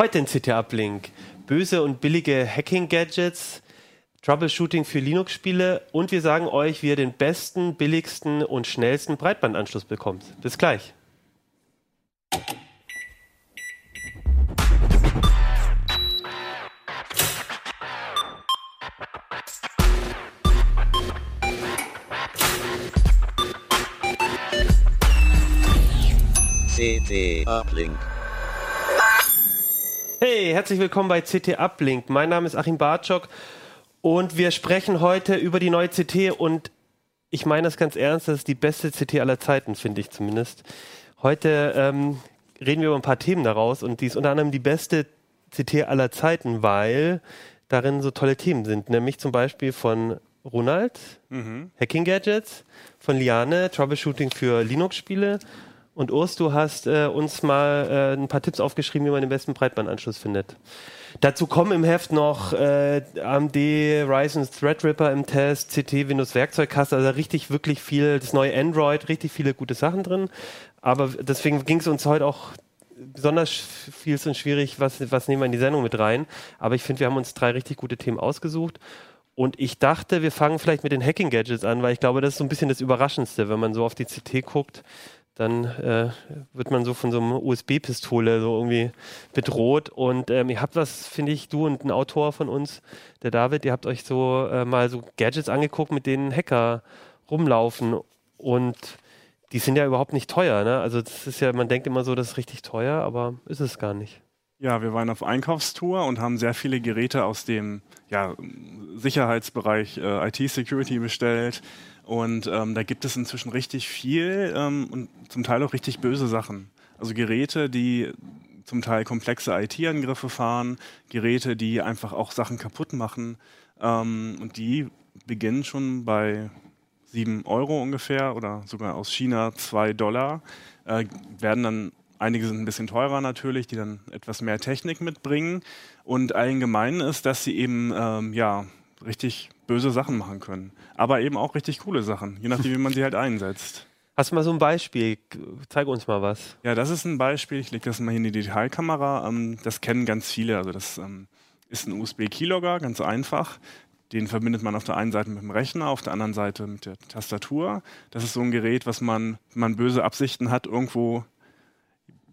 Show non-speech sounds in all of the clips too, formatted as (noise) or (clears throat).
Heute in CT Uplink. Böse und billige Hacking-Gadgets, Troubleshooting für Linux-Spiele und wir sagen euch, wie ihr den besten, billigsten und schnellsten Breitbandanschluss bekommt. Bis gleich. CT Uplink. Hey, herzlich willkommen bei CT Uplink. Mein Name ist Achim Bartschok und wir sprechen heute über die neue CT und ich meine das ganz ernst, das ist die beste CT aller Zeiten, finde ich zumindest. Heute ähm, reden wir über ein paar Themen daraus und die ist unter anderem die beste CT aller Zeiten, weil darin so tolle Themen sind, nämlich zum Beispiel von Ronald, mhm. Hacking Gadgets, von Liane, Troubleshooting für Linux-Spiele und Urs, du hast äh, uns mal äh, ein paar Tipps aufgeschrieben, wie man den besten Breitbandanschluss findet. Dazu kommen im Heft noch äh, AMD Ryzen Threadripper im Test, CT Windows Werkzeugkasten, also richtig wirklich viel, das neue Android, richtig viele gute Sachen drin. Aber deswegen ging es uns heute auch besonders viel und schwierig, was, was nehmen wir in die Sendung mit rein. Aber ich finde, wir haben uns drei richtig gute Themen ausgesucht. Und ich dachte, wir fangen vielleicht mit den Hacking-Gadgets an, weil ich glaube, das ist so ein bisschen das Überraschendste, wenn man so auf die CT guckt dann äh, wird man so von so einer USB-Pistole so irgendwie bedroht. Und ähm, ihr habt was, finde ich, du und ein Autor von uns, der David, ihr habt euch so äh, mal so Gadgets angeguckt, mit denen Hacker rumlaufen. Und die sind ja überhaupt nicht teuer. Ne? Also das ist ja, man denkt immer so, das ist richtig teuer, aber ist es gar nicht. Ja, wir waren auf Einkaufstour und haben sehr viele Geräte aus dem ja, Sicherheitsbereich äh, IT-Security bestellt. Und ähm, da gibt es inzwischen richtig viel ähm, und zum Teil auch richtig böse Sachen. Also Geräte, die zum Teil komplexe IT-Angriffe fahren, Geräte, die einfach auch Sachen kaputt machen. Ähm, und die beginnen schon bei 7 Euro ungefähr oder sogar aus China 2 Dollar, äh, werden dann Einige sind ein bisschen teurer natürlich, die dann etwas mehr Technik mitbringen. Und allgemein ist, dass sie eben ähm, ja richtig böse Sachen machen können. Aber eben auch richtig coole Sachen, je nachdem, wie man sie halt einsetzt. Hast du mal so ein Beispiel? Zeig uns mal was. Ja, das ist ein Beispiel. Ich lege das mal hier in die Detailkamera. Ähm, das kennen ganz viele. Also das ähm, ist ein USB-Keylogger, ganz einfach. Den verbindet man auf der einen Seite mit dem Rechner, auf der anderen Seite mit der Tastatur. Das ist so ein Gerät, was man, wenn man böse Absichten hat, irgendwo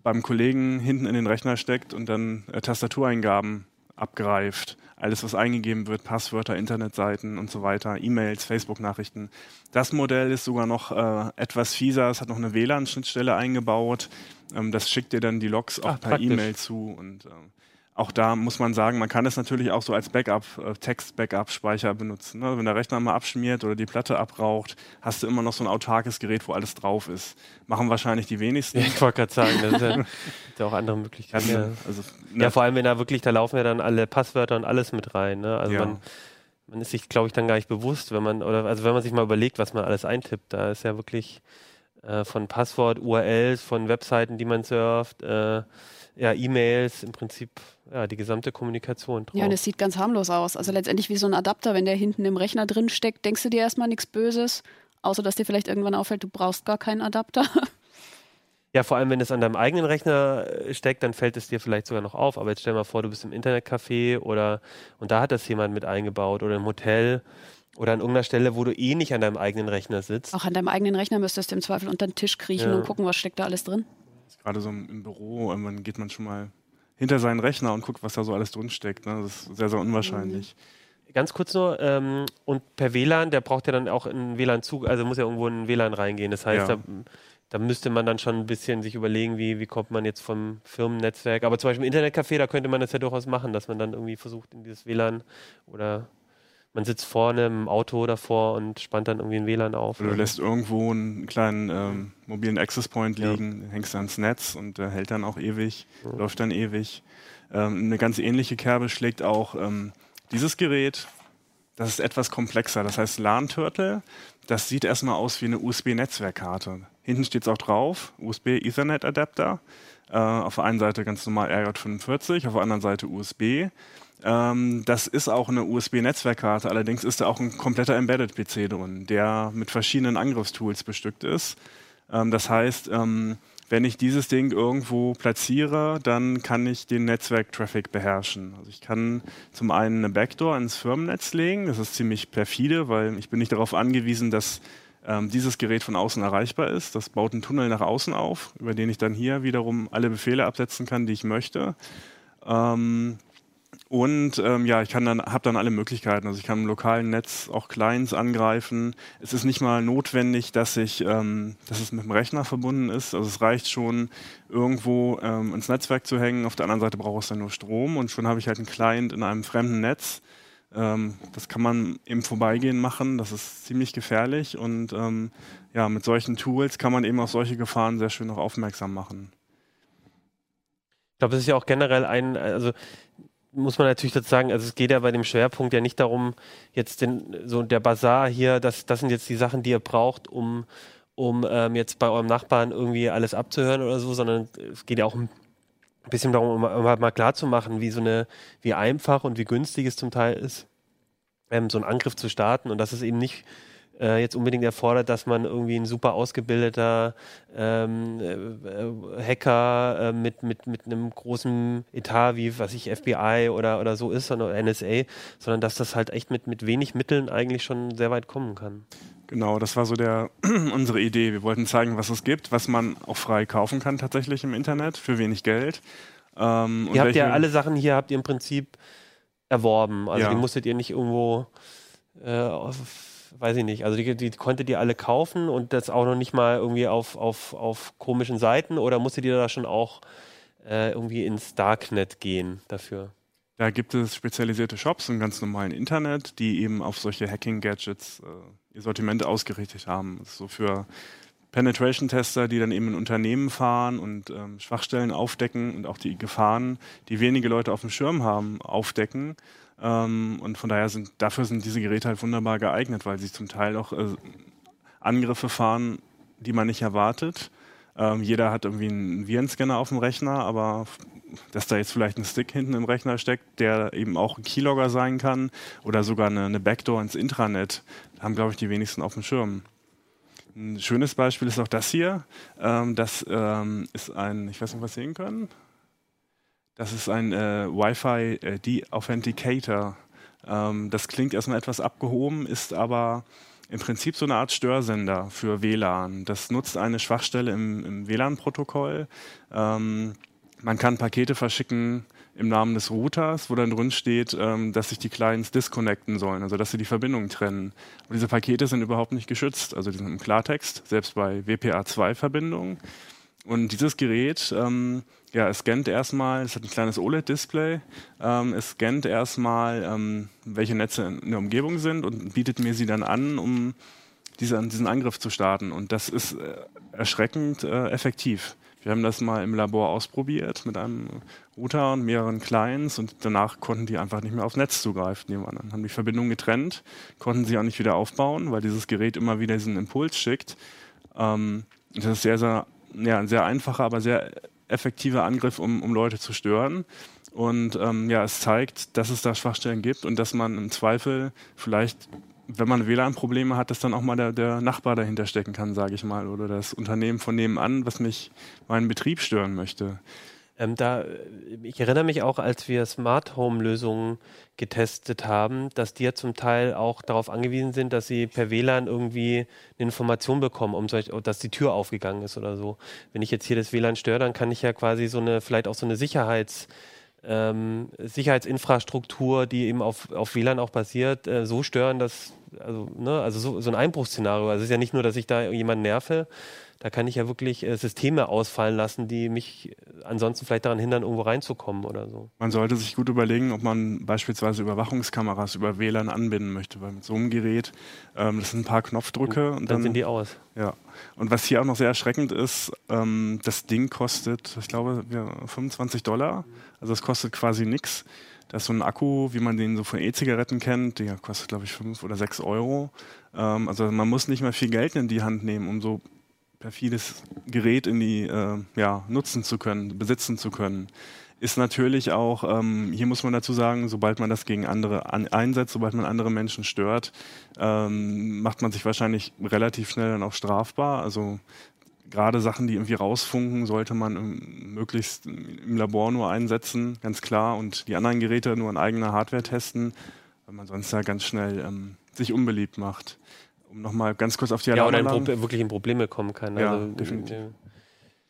beim Kollegen hinten in den Rechner steckt und dann äh, Tastatureingaben abgreift. Alles, was eingegeben wird, Passwörter, Internetseiten und so weiter, E-Mails, Facebook-Nachrichten. Das Modell ist sogar noch äh, etwas fieser. Es hat noch eine WLAN-Schnittstelle eingebaut. Ähm, das schickt dir dann die Logs auch Ach, per E-Mail zu. Und ähm, auch da muss man sagen, man kann es natürlich auch so als Backup, äh, Text-Backup-Speicher benutzen. Ne? Wenn der Rechner mal abschmiert oder die Platte abraucht, hast du immer noch so ein autarkes Gerät, wo alles drauf ist. Machen wahrscheinlich die wenigsten. (laughs) ich wollte gerade sagen, das ist ja, (laughs) ja, auch andere Möglichkeiten. Ja, also, ne? ja, vor allem, wenn da wirklich, da laufen ja dann alle Passwörter und alles mit rein. Ne? Also ja. man, man ist sich, glaube ich, dann gar nicht bewusst, wenn man, oder also wenn man sich mal überlegt, was man alles eintippt, da ist ja wirklich äh, von Passwort, URLs, von Webseiten, die man surft, äh, ja, E-Mails, im Prinzip ja, die gesamte Kommunikation drauf. Ja, und es sieht ganz harmlos aus. Also letztendlich wie so ein Adapter, wenn der hinten im Rechner drin steckt, denkst du dir erstmal nichts Böses, außer dass dir vielleicht irgendwann auffällt, du brauchst gar keinen Adapter. (laughs) Ja, vor allem, wenn es an deinem eigenen Rechner äh, steckt, dann fällt es dir vielleicht sogar noch auf. Aber jetzt stell dir mal vor, du bist im Internetcafé oder und da hat das jemand mit eingebaut oder im Hotel oder an irgendeiner Stelle, wo du eh nicht an deinem eigenen Rechner sitzt. Auch an deinem eigenen Rechner müsstest du im Zweifel unter den Tisch kriechen ja. und gucken, was steckt da alles drin gerade so im Büro, irgendwann geht man schon mal hinter seinen Rechner und guckt, was da so alles drinsteckt. Ne? Das ist sehr, sehr unwahrscheinlich. Mhm. Ganz kurz nur, ähm, und per WLAN, der braucht ja dann auch einen WLAN-Zug, also muss ja irgendwo in ein WLAN reingehen. Das heißt, ja. da, da, müsste man dann schon ein bisschen sich überlegen, wie, wie kommt man jetzt vom Firmennetzwerk. Aber zum Beispiel im Internetcafé, da könnte man das ja durchaus machen, dass man dann irgendwie versucht, in dieses WLAN oder man sitzt vorne im Auto davor und spannt dann irgendwie ein WLAN auf. Oder du lässt irgendwo einen kleinen ähm, mobilen Access Point liegen, ja. hängst ans Netz und der hält dann auch ewig, ja. läuft dann ewig. Ähm, eine ganz ähnliche Kerbe schlägt auch ähm, dieses Gerät. Das ist etwas komplexer. Das heißt LAN Turtle. Das sieht erstmal aus wie eine USB-Netzwerkkarte. Hinten steht es auch drauf, USB Ethernet Adapter. Äh, auf der einen Seite ganz normal RJ45, auf der anderen Seite USB. Ähm, das ist auch eine USB-Netzwerkkarte, allerdings ist da auch ein kompletter Embedded-PC drin, der mit verschiedenen Angriffstools bestückt ist. Ähm, das heißt, ähm, wenn ich dieses Ding irgendwo platziere, dann kann ich den Netzwerktraffic beherrschen. Also ich kann zum einen eine Backdoor ins Firmennetz legen, das ist ziemlich perfide, weil ich bin nicht darauf angewiesen, dass ähm, dieses Gerät von außen erreichbar ist. Das baut einen Tunnel nach außen auf, über den ich dann hier wiederum alle Befehle absetzen kann, die ich möchte. Ähm, und ähm, ja, ich dann, habe dann alle Möglichkeiten. Also ich kann im lokalen Netz auch Clients angreifen. Es ist nicht mal notwendig, dass ich, ähm, dass es mit dem Rechner verbunden ist. Also es reicht schon, irgendwo ähm, ins Netzwerk zu hängen. Auf der anderen Seite braucht es dann nur Strom und schon habe ich halt einen Client in einem fremden Netz. Ähm, das kann man im Vorbeigehen machen. Das ist ziemlich gefährlich und ähm, ja, mit solchen Tools kann man eben auf solche Gefahren sehr schön auch aufmerksam machen. Ich glaube, es ist ja auch generell ein, also muss man natürlich dazu sagen, also es geht ja bei dem Schwerpunkt ja nicht darum, jetzt den, so der Bazar hier, das, das sind jetzt die Sachen, die ihr braucht, um, um ähm, jetzt bei eurem Nachbarn irgendwie alles abzuhören oder so, sondern es geht ja auch ein bisschen darum, um, um halt mal klar zu machen, wie so eine, wie einfach und wie günstig es zum Teil ist, ähm, so einen Angriff zu starten. Und dass es eben nicht äh, jetzt unbedingt erfordert, dass man irgendwie ein super ausgebildeter ähm, äh, Hacker äh, mit, mit, mit einem großen Etat wie, was ich, FBI oder, oder so ist, sondern NSA, sondern dass das halt echt mit, mit wenig Mitteln eigentlich schon sehr weit kommen kann. Genau, das war so der (clears throat) unsere Idee. Wir wollten zeigen, was es gibt, was man auch frei kaufen kann tatsächlich im Internet für wenig Geld. Ähm, ihr habt ja alle Sachen hier habt ihr im Prinzip erworben. Also ja. die musstet ihr nicht irgendwo äh, weiß ich nicht, also die, die konntet ihr alle kaufen und das auch noch nicht mal irgendwie auf, auf, auf komischen Seiten oder musstet ihr da schon auch äh, irgendwie ins Darknet gehen dafür? Da gibt es spezialisierte Shops im ganz normalen Internet, die eben auf solche Hacking-Gadgets äh, ihr Sortiment ausgerichtet haben. So für Penetration-Tester, die dann eben in Unternehmen fahren und ähm, Schwachstellen aufdecken und auch die Gefahren, die wenige Leute auf dem Schirm haben, aufdecken ähm, und von daher sind, dafür sind diese Geräte halt wunderbar geeignet, weil sie zum Teil auch äh, Angriffe fahren, die man nicht erwartet. Ähm, jeder hat irgendwie einen Virenscanner auf dem Rechner, aber dass da jetzt vielleicht ein Stick hinten im Rechner steckt, der eben auch ein Keylogger sein kann oder sogar eine, eine Backdoor ins Intranet, haben, glaube ich, die wenigsten auf dem Schirm. Ein schönes Beispiel ist auch das hier. Ähm, das ähm, ist ein, ich weiß nicht, was Sie sehen können. Das ist ein äh, Wi-Fi äh, De-Authenticator. Ähm, das klingt erstmal etwas abgehoben, ist aber im Prinzip so eine Art Störsender für WLAN. Das nutzt eine Schwachstelle im, im WLAN-Protokoll. Ähm, man kann Pakete verschicken im Namen des Routers, wo dann drin steht, ähm, dass sich die Clients disconnecten sollen, also dass sie die Verbindung trennen. Und diese Pakete sind überhaupt nicht geschützt, also die sind im Klartext, selbst bei WPA2-Verbindungen. Und dieses Gerät, ähm, ja, es scannt erstmal, es hat ein kleines OLED-Display, ähm, es scannt erstmal, ähm, welche Netze in der Umgebung sind und bietet mir sie dann an, um diese, diesen Angriff zu starten. Und das ist äh, erschreckend äh, effektiv. Wir haben das mal im Labor ausprobiert mit einem Router und mehreren Clients und danach konnten die einfach nicht mehr aufs Netz zugreifen. Die haben die Verbindung getrennt, konnten sie auch nicht wieder aufbauen, weil dieses Gerät immer wieder diesen Impuls schickt. Ähm, das ist sehr, sehr ja, ein sehr einfacher, aber sehr effektiver Angriff, um, um Leute zu stören. Und ähm, ja, es zeigt, dass es da Schwachstellen gibt und dass man im Zweifel vielleicht, wenn man WLAN-Probleme hat, dass dann auch mal der, der Nachbar dahinter stecken kann, sage ich mal, oder das Unternehmen von nebenan, was mich meinen Betrieb stören möchte. Ähm, da, ich erinnere mich auch, als wir Smart Home Lösungen getestet haben, dass die ja zum Teil auch darauf angewiesen sind, dass sie per WLAN irgendwie eine Information bekommen, um solch, dass die Tür aufgegangen ist oder so. Wenn ich jetzt hier das WLAN störe, dann kann ich ja quasi so eine, vielleicht auch so eine Sicherheits, ähm, Sicherheitsinfrastruktur, die eben auf, auf WLAN auch basiert, äh, so stören, dass, also, ne, also so, so ein Einbruchsszenario. Also es ist ja nicht nur, dass ich da jemanden nerve, da kann ich ja wirklich äh, Systeme ausfallen lassen, die mich ansonsten vielleicht daran hindern, irgendwo reinzukommen oder so. Man sollte sich gut überlegen, ob man beispielsweise Überwachungskameras über WLAN anbinden möchte, weil mit so einem Gerät, ähm, das sind ein paar Knopfdrücke und, und dann, dann, sind die aus. Ja. Und was hier auch noch sehr erschreckend ist, ähm, das Ding kostet, ich glaube, ja, 25 Dollar. Also es kostet quasi nichts. Das ist so ein Akku, wie man den so von E-Zigaretten kennt, der kostet, glaube ich, 5 oder 6 Euro. Ähm, also man muss nicht mehr viel Geld in die Hand nehmen, um so perfides Gerät in die, äh, ja, nutzen zu können, besitzen zu können, ist natürlich auch, ähm, hier muss man dazu sagen, sobald man das gegen andere an, einsetzt, sobald man andere Menschen stört, ähm, macht man sich wahrscheinlich relativ schnell dann auch strafbar. Also gerade Sachen, die irgendwie rausfunken, sollte man möglichst im Labor nur einsetzen, ganz klar, und die anderen Geräte nur in eigener Hardware testen, weil man sonst ja ganz schnell ähm, sich unbeliebt macht. Um nochmal ganz kurz auf die Ja, oder in Pro wirklich in Probleme kommen kann. Ja, also, definitiv.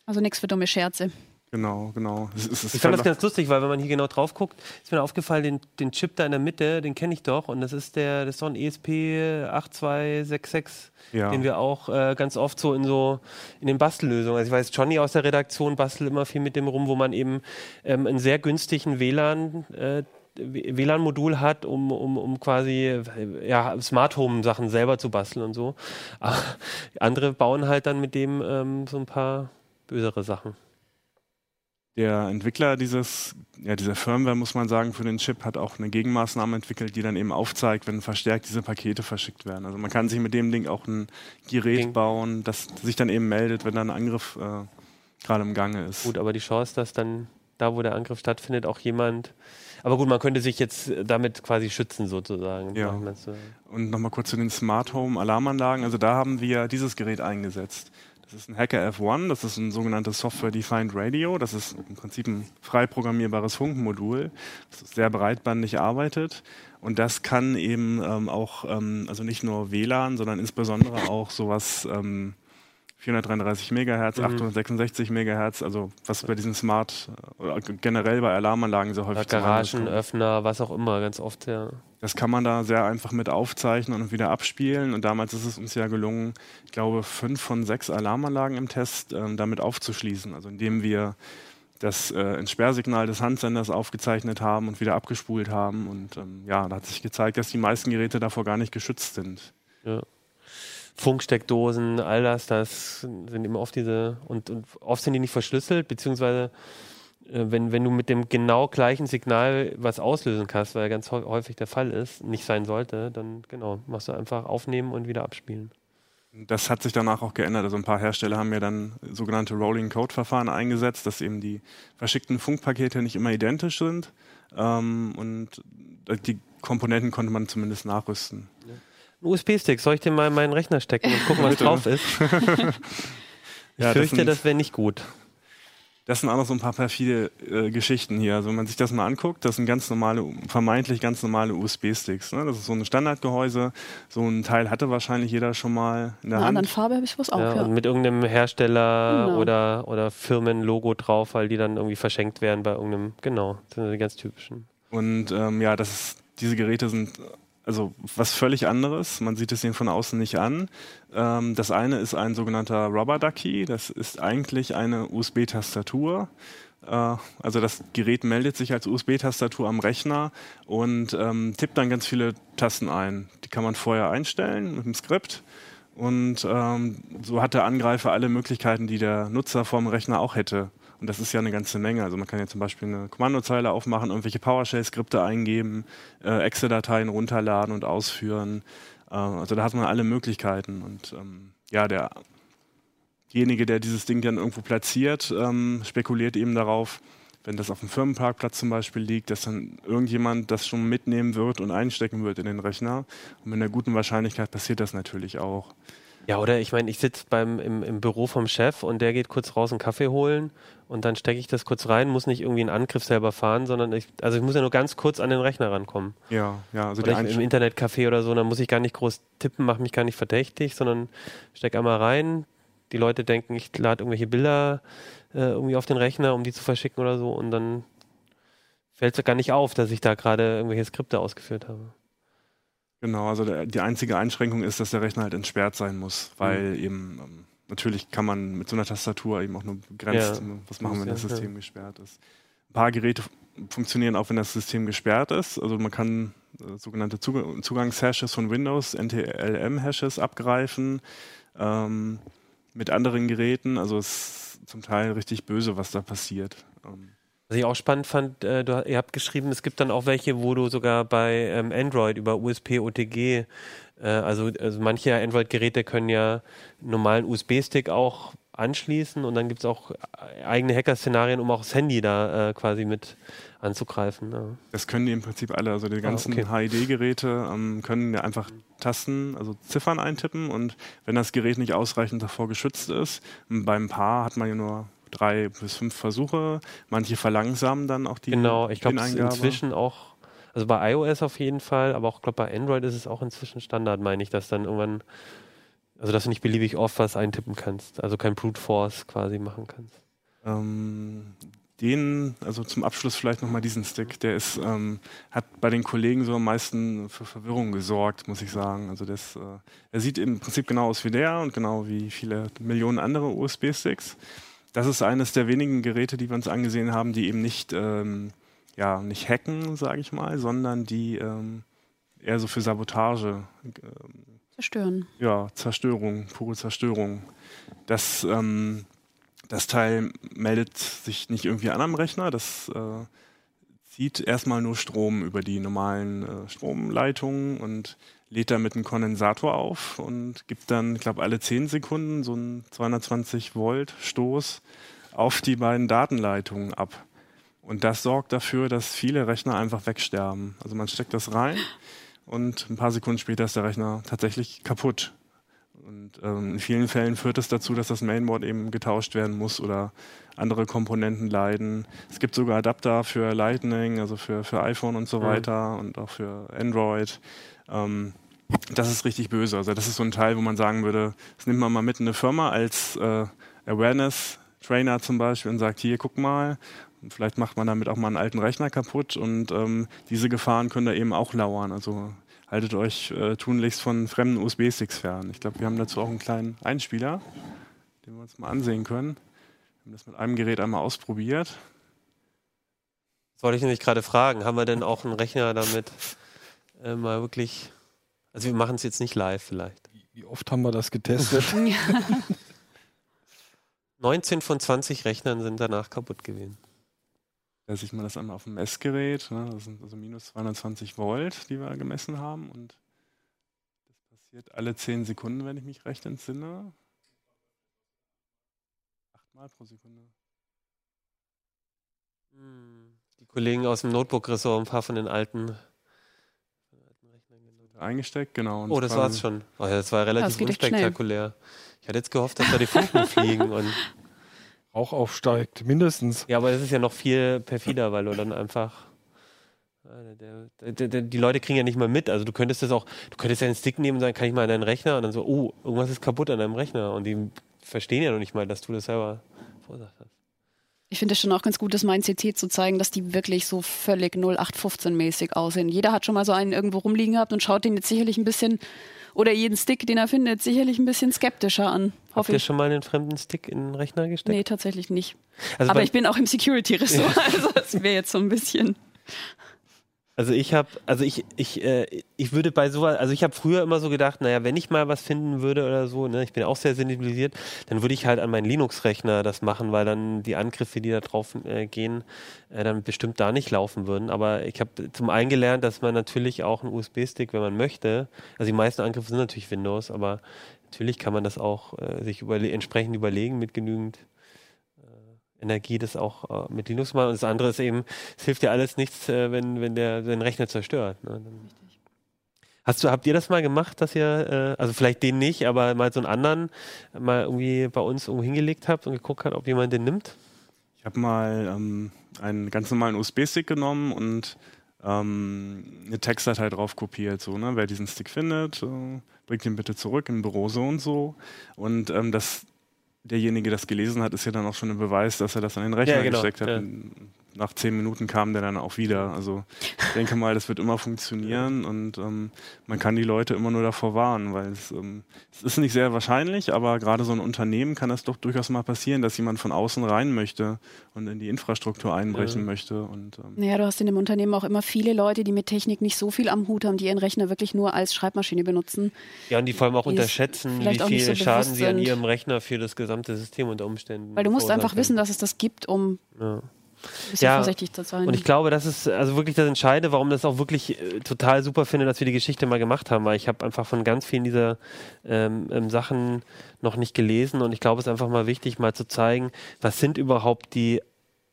Also nichts für dumme Scherze. Genau, genau. Es, es, ich fand das ganz lustig, weil wenn man hier genau drauf guckt, ist mir aufgefallen, den, den Chip da in der Mitte, den kenne ich doch und das ist der, das ist doch ein ESP8266, ja. den wir auch äh, ganz oft so in so in den Bastellösungen. Also ich weiß, Johnny aus der Redaktion bastelt immer viel mit dem rum, wo man eben ähm, einen sehr günstigen WLAN äh, WLAN-Modul hat, um, um, um quasi ja, Smart Home-Sachen selber zu basteln und so. Aber andere bauen halt dann mit dem ähm, so ein paar bösere Sachen der Entwickler dieses, ja, dieser Firmware, muss man sagen, für den Chip hat auch eine Gegenmaßnahme entwickelt, die dann eben aufzeigt, wenn verstärkt diese Pakete verschickt werden. Also man kann sich mit dem Ding auch ein Gerät Ding. bauen, das sich dann eben meldet, wenn da ein Angriff äh, gerade im Gange ist. Gut, aber die Chance, dass dann da, wo der Angriff stattfindet, auch jemand. Aber gut, man könnte sich jetzt damit quasi schützen, sozusagen. Ja. Und nochmal kurz zu den Smart Home Alarmanlagen. Also da haben wir dieses Gerät eingesetzt. Das ist ein Hacker F1, das ist ein sogenanntes Software-Defined Radio. Das ist im Prinzip ein frei programmierbares Funkmodul, das sehr breitbandig arbeitet. Und das kann eben ähm, auch, ähm, also nicht nur WLAN, sondern insbesondere auch sowas ähm, 433 Megahertz, mhm. 866 Megahertz, also was bei diesen Smart oder generell bei Alarmanlagen sehr häufig Garagen, Öffner, was auch immer, ganz oft, ja. Das kann man da sehr einfach mit aufzeichnen und wieder abspielen. Und damals ist es uns ja gelungen, ich glaube, fünf von sechs Alarmanlagen im Test ähm, damit aufzuschließen. Also indem wir das äh, Entsperrsignal des Handsenders aufgezeichnet haben und wieder abgespult haben. Und ähm, ja, da hat sich gezeigt, dass die meisten Geräte davor gar nicht geschützt sind. Ja. Funksteckdosen, all das, das sind immer oft diese, und, und oft sind die nicht verschlüsselt, beziehungsweise äh, wenn, wenn du mit dem genau gleichen Signal was auslösen kannst, weil ganz häufig der Fall ist, nicht sein sollte, dann genau, machst du einfach aufnehmen und wieder abspielen. Das hat sich danach auch geändert. Also ein paar Hersteller haben ja dann sogenannte Rolling Code Verfahren eingesetzt, dass eben die verschickten Funkpakete nicht immer identisch sind. Ähm, und die Komponenten konnte man zumindest nachrüsten. Ja. USB-Stick, soll ich den mal in meinen Rechner stecken und gucken, (laughs) was drauf ist? (laughs) ich ja, fürchte, das, das wäre nicht gut. Das sind auch noch so ein paar perfide äh, Geschichten hier. Also wenn man sich das mal anguckt, das sind ganz normale, vermeintlich ganz normale USB-Sticks. Ne? Das ist so ein Standardgehäuse. So ein Teil hatte wahrscheinlich jeder schon mal in der In einer anderen Farbe habe ich was auch, ja, ja. Und mit irgendeinem Hersteller genau. oder, oder Firmenlogo drauf, weil die dann irgendwie verschenkt werden bei irgendeinem, genau, das sind die ganz typischen. Und ähm, ja, das ist, diese Geräte sind also was völlig anderes. Man sieht es ihnen von außen nicht an. Ähm, das eine ist ein sogenannter Rubber Ducky. Das ist eigentlich eine USB-Tastatur. Äh, also das Gerät meldet sich als USB-Tastatur am Rechner und ähm, tippt dann ganz viele Tasten ein. Die kann man vorher einstellen mit dem Skript. Und ähm, so hat der Angreifer alle Möglichkeiten, die der Nutzer vom Rechner auch hätte. Und das ist ja eine ganze Menge. Also man kann ja zum Beispiel eine Kommandozeile aufmachen, irgendwelche PowerShell-Skripte eingeben, äh, Excel-Dateien runterladen und ausführen. Äh, also da hat man alle Möglichkeiten. Und ähm, ja, derjenige, der dieses Ding dann irgendwo platziert, ähm, spekuliert eben darauf, wenn das auf dem Firmenparkplatz zum Beispiel liegt, dass dann irgendjemand das schon mitnehmen wird und einstecken wird in den Rechner. Und mit einer guten Wahrscheinlichkeit passiert das natürlich auch. Ja, oder ich meine, ich sitze beim im, im Büro vom Chef und der geht kurz raus einen Kaffee holen und dann stecke ich das kurz rein, muss nicht irgendwie einen Angriff selber fahren, sondern ich, also ich muss ja nur ganz kurz an den Rechner rankommen. Ja, ja, also oder ich, im Internetcafé oder so, dann muss ich gar nicht groß tippen, mache mich gar nicht verdächtig, sondern stecke einmal rein. Die Leute denken, ich lade irgendwelche Bilder äh, irgendwie auf den Rechner, um die zu verschicken oder so und dann fällt es gar nicht auf, dass ich da gerade irgendwelche Skripte ausgeführt habe. Genau, also der, die einzige Einschränkung ist, dass der Rechner halt entsperrt sein muss, weil mhm. eben ähm, natürlich kann man mit so einer Tastatur eben auch nur begrenzt ja, was machen, wenn das System ja. gesperrt ist. Ein paar Geräte funktionieren auch, wenn das System gesperrt ist. Also man kann äh, sogenannte Zug Zugangshashes von Windows, NTLM-Hashes abgreifen ähm, mit anderen Geräten. Also es ist zum Teil richtig böse, was da passiert. Ähm, was ich auch spannend fand, äh, du, ihr habt geschrieben, es gibt dann auch welche, wo du sogar bei ähm, Android über USB OTG, äh, also, also manche Android-Geräte können ja einen normalen USB-Stick auch anschließen und dann gibt es auch eigene Hacker-Szenarien, um auch das Handy da äh, quasi mit anzugreifen. Ja. Das können die im Prinzip alle. Also die ganzen ah, okay. HID-Geräte ähm, können ja einfach Tasten, also Ziffern eintippen und wenn das Gerät nicht ausreichend davor geschützt ist, beim Paar hat man ja nur drei bis fünf Versuche. Manche verlangsamen dann auch die Genau, ich glaube inzwischen auch, also bei iOS auf jeden Fall, aber auch glaube bei Android ist es auch inzwischen Standard, meine ich, dass dann irgendwann also, dass du nicht beliebig oft was eintippen kannst, also kein Brute Force quasi machen kannst. Ähm, den, also zum Abschluss vielleicht nochmal diesen Stick, der ist, ähm, hat bei den Kollegen so am meisten für Verwirrung gesorgt, muss ich sagen. Also das, äh, er sieht im Prinzip genau aus wie der und genau wie viele Millionen andere USB-Sticks. Das ist eines der wenigen Geräte, die wir uns angesehen haben, die eben nicht, ähm, ja, nicht hacken, sage ich mal, sondern die ähm, eher so für Sabotage ähm, Zerstören. Ja, Zerstörung, pure Zerstörung. Das, ähm, das Teil meldet sich nicht irgendwie an am Rechner, das äh, zieht erstmal nur Strom über die normalen äh, Stromleitungen und lädt damit einen Kondensator auf und gibt dann, ich glaube, alle 10 Sekunden so einen 220 Volt Stoß auf die beiden Datenleitungen ab. Und das sorgt dafür, dass viele Rechner einfach wegsterben. Also man steckt das rein und ein paar Sekunden später ist der Rechner tatsächlich kaputt. Und ähm, in vielen Fällen führt es dazu, dass das Mainboard eben getauscht werden muss oder andere Komponenten leiden. Es gibt sogar Adapter für Lightning, also für, für iPhone und so mhm. weiter und auch für Android. Ähm, das ist richtig böse. Also das ist so ein Teil, wo man sagen würde, das nimmt man mal mit in eine Firma als äh, Awareness-Trainer zum Beispiel und sagt, hier, guck mal, Vielleicht macht man damit auch mal einen alten Rechner kaputt und ähm, diese Gefahren können da eben auch lauern. Also haltet euch äh, tunlichst von fremden USB-Sticks fern. Ich glaube, wir haben dazu auch einen kleinen Einspieler, den wir uns mal ansehen können. Wir haben das mit einem Gerät einmal ausprobiert. Das wollte ich nämlich gerade fragen. Haben wir denn auch einen Rechner damit äh, mal wirklich. Also wir machen es jetzt nicht live vielleicht. Wie oft haben wir das getestet? (laughs) 19 (laughs) von 20 Rechnern sind danach kaputt gewesen. Da sieht man das einmal auf dem Messgerät. Ne? Das sind also minus 220 Volt, die wir gemessen haben. Und das passiert alle 10 Sekunden, wenn ich mich recht entsinne. Achtmal pro Sekunde. Hm, die Kollegen aus dem Notebook-Ressort, ein paar von den alten, Eingesteckt, genau. oh, das war's schon. Oh, ja, das war relativ das unspektakulär. Ich hatte jetzt gehofft, dass da die Funken (laughs) fliegen und auch aufsteigt, mindestens. Ja, aber das ist ja noch viel perfider, weil du dann einfach. Der, der, der, die Leute kriegen ja nicht mal mit. Also du könntest das auch, du könntest ja einen Stick nehmen und sagen, kann ich mal an deinen Rechner und dann so, oh, irgendwas ist kaputt an deinem Rechner. Und die verstehen ja noch nicht mal, dass du das selber verursacht hast. Ich finde es schon auch ganz gut, das mein CT zu zeigen, dass die wirklich so völlig 0815-mäßig aussehen. Jeder hat schon mal so einen irgendwo rumliegen gehabt und schaut den jetzt sicherlich ein bisschen oder jeden Stick, den er findet, sicherlich ein bisschen skeptischer an. Habt ihr schon mal einen fremden Stick in den Rechner gesteckt? Nee, tatsächlich nicht. Also Aber ich bin auch im Security-Ressort, (laughs) also das wäre jetzt so ein bisschen. Also ich habe, also ich, ich, äh, ich würde bei sowas, also ich habe früher immer so gedacht, naja, wenn ich mal was finden würde oder so, ne, ich bin auch sehr sensibilisiert, dann würde ich halt an meinen Linux-Rechner das machen, weil dann die Angriffe, die da drauf äh, gehen, äh, dann bestimmt da nicht laufen würden. Aber ich habe zum einen gelernt, dass man natürlich auch einen USB-Stick, wenn man möchte, also die meisten Angriffe sind natürlich Windows, aber natürlich kann man das auch äh, sich überle entsprechend überlegen mit genügend Energie das auch äh, mit Linux machen. Und das andere ist eben, es hilft ja alles nichts, äh, wenn, wenn der den Rechner zerstört. Ne? Hast du, habt ihr das mal gemacht, dass ihr, äh, also vielleicht den nicht, aber mal so einen anderen mal irgendwie bei uns irgendwo hingelegt habt und geguckt habt, ob jemand den nimmt? Ich habe mal ähm, einen ganz normalen USB-Stick genommen und ähm, eine Textdatei drauf kopiert. So, ne? Wer diesen Stick findet, äh, bringt ihn bitte zurück im Büro so und so. Und ähm, das derjenige das gelesen hat, ist ja dann auch schon ein Beweis, dass er das an den Rechner ja, genau. gesteckt hat. Ja nach zehn Minuten kam der dann auch wieder. Also ich denke mal, das wird immer funktionieren und ähm, man kann die Leute immer nur davor warnen, weil es, ähm, es ist nicht sehr wahrscheinlich, aber gerade so ein Unternehmen kann das doch durchaus mal passieren, dass jemand von außen rein möchte und in die Infrastruktur einbrechen ja. möchte. Und, ähm naja, du hast in dem Unternehmen auch immer viele Leute, die mit Technik nicht so viel am Hut haben, die ihren Rechner wirklich nur als Schreibmaschine benutzen. Ja, und die vor allem auch unterschätzen, wie viel so Schaden sie an ihrem Rechner für das gesamte System unter Umständen. Weil du musst einfach wissen, dass es das gibt, um ja Ja, vorsichtig zu sein. Und ich glaube, das ist also wirklich das Entscheidende, warum das auch wirklich äh, total super finde, dass wir die Geschichte mal gemacht haben, weil ich habe einfach von ganz vielen dieser ähm, ähm, Sachen noch nicht gelesen und ich glaube, es ist einfach mal wichtig, mal zu zeigen, was sind überhaupt die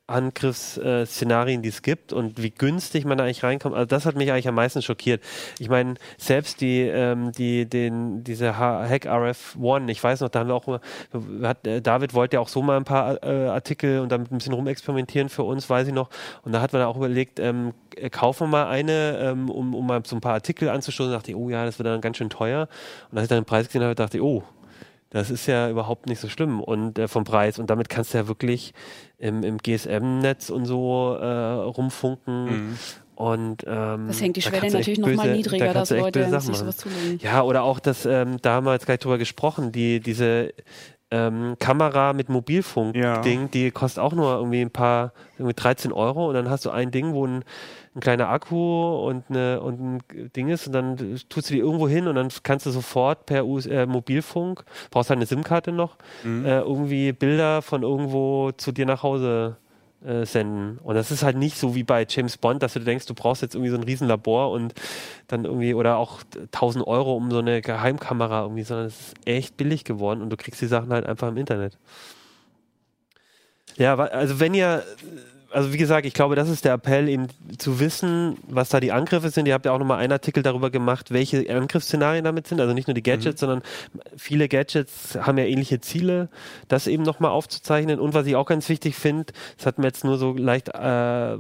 Angriffsszenarien, die es gibt und wie günstig man da eigentlich reinkommt. Also das hat mich eigentlich am meisten schockiert. Ich meine, selbst die, ähm, die, den, diese Ha- Hack RF One, ich weiß noch, da haben wir auch, hat, äh, David wollte ja auch so mal ein paar äh, Artikel und damit ein bisschen rumexperimentieren für uns, weiß ich noch. Und da hat man auch überlegt, ähm, äh, kaufen wir mal eine, ähm, um, um mal so ein paar Artikel anzustoßen. Da dachte ich, oh ja, das wird dann ganz schön teuer. Und als ich dann den Preis gesehen habe, dachte ich, oh, das ist ja überhaupt nicht so schlimm und äh, vom Preis. Und damit kannst du ja wirklich im, im GSM-Netz und so äh, rumfunken. Mhm. Und, ähm, das hängt die da Schwelle natürlich nochmal niedriger, da dass Leute sich Sachen sowas zulegen. Ja, oder auch das, ähm, da haben wir jetzt gleich drüber gesprochen, die, diese ähm, Kamera mit Mobilfunk-Ding, Ja. die kostet auch nur irgendwie ein paar, irgendwie 13 Euro und dann hast du ein Ding, wo ein, ein kleiner Akku und, eine, und ein Ding ist und dann tust du die irgendwo hin und dann kannst du sofort per US äh, Mobilfunk, brauchst halt eine SIM-Karte noch, Mhm. äh, irgendwie Bilder von irgendwo zu dir nach Hause äh, senden. Und das ist halt nicht so wie bei James Bond, dass du denkst, du brauchst jetzt irgendwie so ein Riesenlabor und dann irgendwie oder auch 1000 Euro um so eine Geheimkamera irgendwie, sondern es ist echt billig geworden und du kriegst die Sachen halt einfach im Internet. Ja, also wenn ihr, also wie gesagt, ich glaube, das ist der Appell, eben zu wissen, was da die Angriffe sind. Ihr habt ja auch nochmal einen Artikel darüber gemacht, welche Angriffsszenarien damit sind. Also nicht nur die Gadgets, sondern viele Gadgets haben ja ähnliche Ziele, das eben nochmal aufzuzeichnen. Und was ich auch ganz wichtig finde, das hat mir jetzt nur so leicht äh,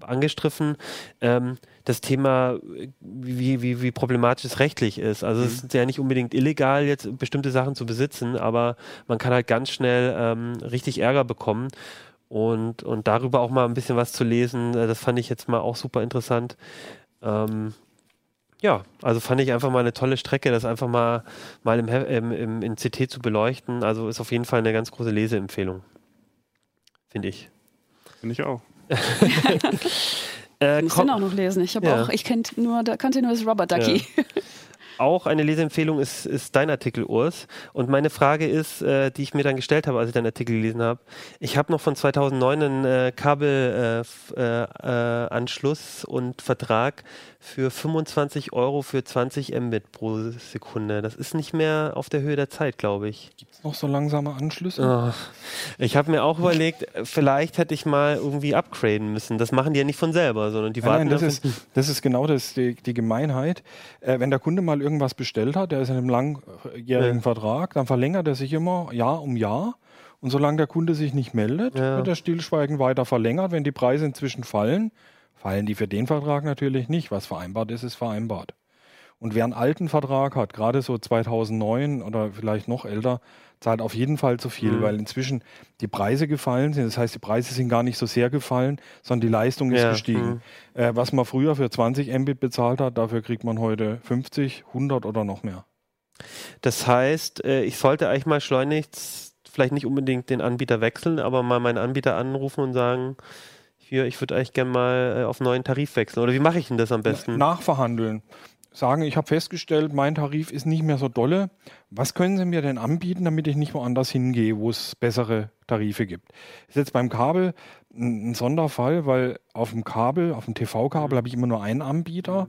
angestriffen, ähm, das Thema, wie, wie, wie problematisch es rechtlich ist. Also es ist ja nicht unbedingt illegal, jetzt bestimmte Sachen zu besitzen, aber man kann halt ganz schnell ähm, richtig Ärger bekommen. Und, und darüber auch mal ein bisschen was zu lesen, äh, das fand ich jetzt mal auch super interessant. Ähm, ja, also fand ich einfach mal eine tolle Strecke, das einfach mal, mal im, im, im, in CT zu beleuchten. Also ist auf jeden Fall eine ganz große Leseempfehlung. Finde ich. Finde ich auch. (laughs) Äh, Ich kann auch noch lesen. Ich habe Ja. auch, ich kennt nur, da kannte nur das Rubber Ducky. (laughs) auch eine Leseempfehlung ist, ist dein Artikel, Urs. Und meine Frage ist, äh, die ich mir dann gestellt habe, als ich deinen Artikel gelesen habe. Ich habe noch von 2009 einen äh, Kabelanschluss äh, äh, Anschluss und Vertrag für 25 Euro für 20 Mbit pro Sekunde. Das ist nicht mehr auf der Höhe der Zeit, glaube ich. Gibt's noch so langsame Anschlüsse? Oh. Ich habe mir auch überlegt, vielleicht hätte ich mal irgendwie upgraden müssen. Das machen die ja nicht von selber, sondern die Nein, warten nein, das, ist, das ist genau das, die, die Gemeinheit. Äh, wenn der Kunde mal irgendwas bestellt hat, der ist in einem langjährigen Ja. Vertrag, dann verlängert er sich immer Jahr um Jahr. Und solange der Kunde sich nicht meldet, Ja. wird er stillschweigend weiter verlängert. Wenn die Preise inzwischen fallen, fallen die für den Vertrag natürlich nicht. Was vereinbart ist, ist vereinbart. Und wer einen alten Vertrag hat, gerade so 2009 oder vielleicht noch älter, zahlt auf jeden Fall zu viel, Mhm. weil inzwischen die Preise gefallen sind. Das heißt, die Preise sind gar nicht so sehr gefallen, sondern die Leistung ist Ja, gestiegen. Äh, was man früher für 20 Mbit bezahlt hat, dafür kriegt man heute 50, 100 oder noch mehr. Das heißt, äh, ich sollte eigentlich mal schleunigst vielleicht nicht unbedingt den Anbieter wechseln, aber mal meinen Anbieter anrufen und sagen, hier, ich würde eigentlich gerne mal äh, auf einen neuen Tarif wechseln. Oder wie mache ich denn das am besten? Nachverhandeln. Sagen, ich habe festgestellt, mein Tarif ist nicht mehr so dolle. Was können Sie mir denn anbieten, damit ich nicht woanders hingehe, wo es bessere Tarife gibt? Ist jetzt beim Kabel ein, Sonderfall, weil auf dem Kabel, auf dem TV-Kabel habe ich immer nur einen Anbieter.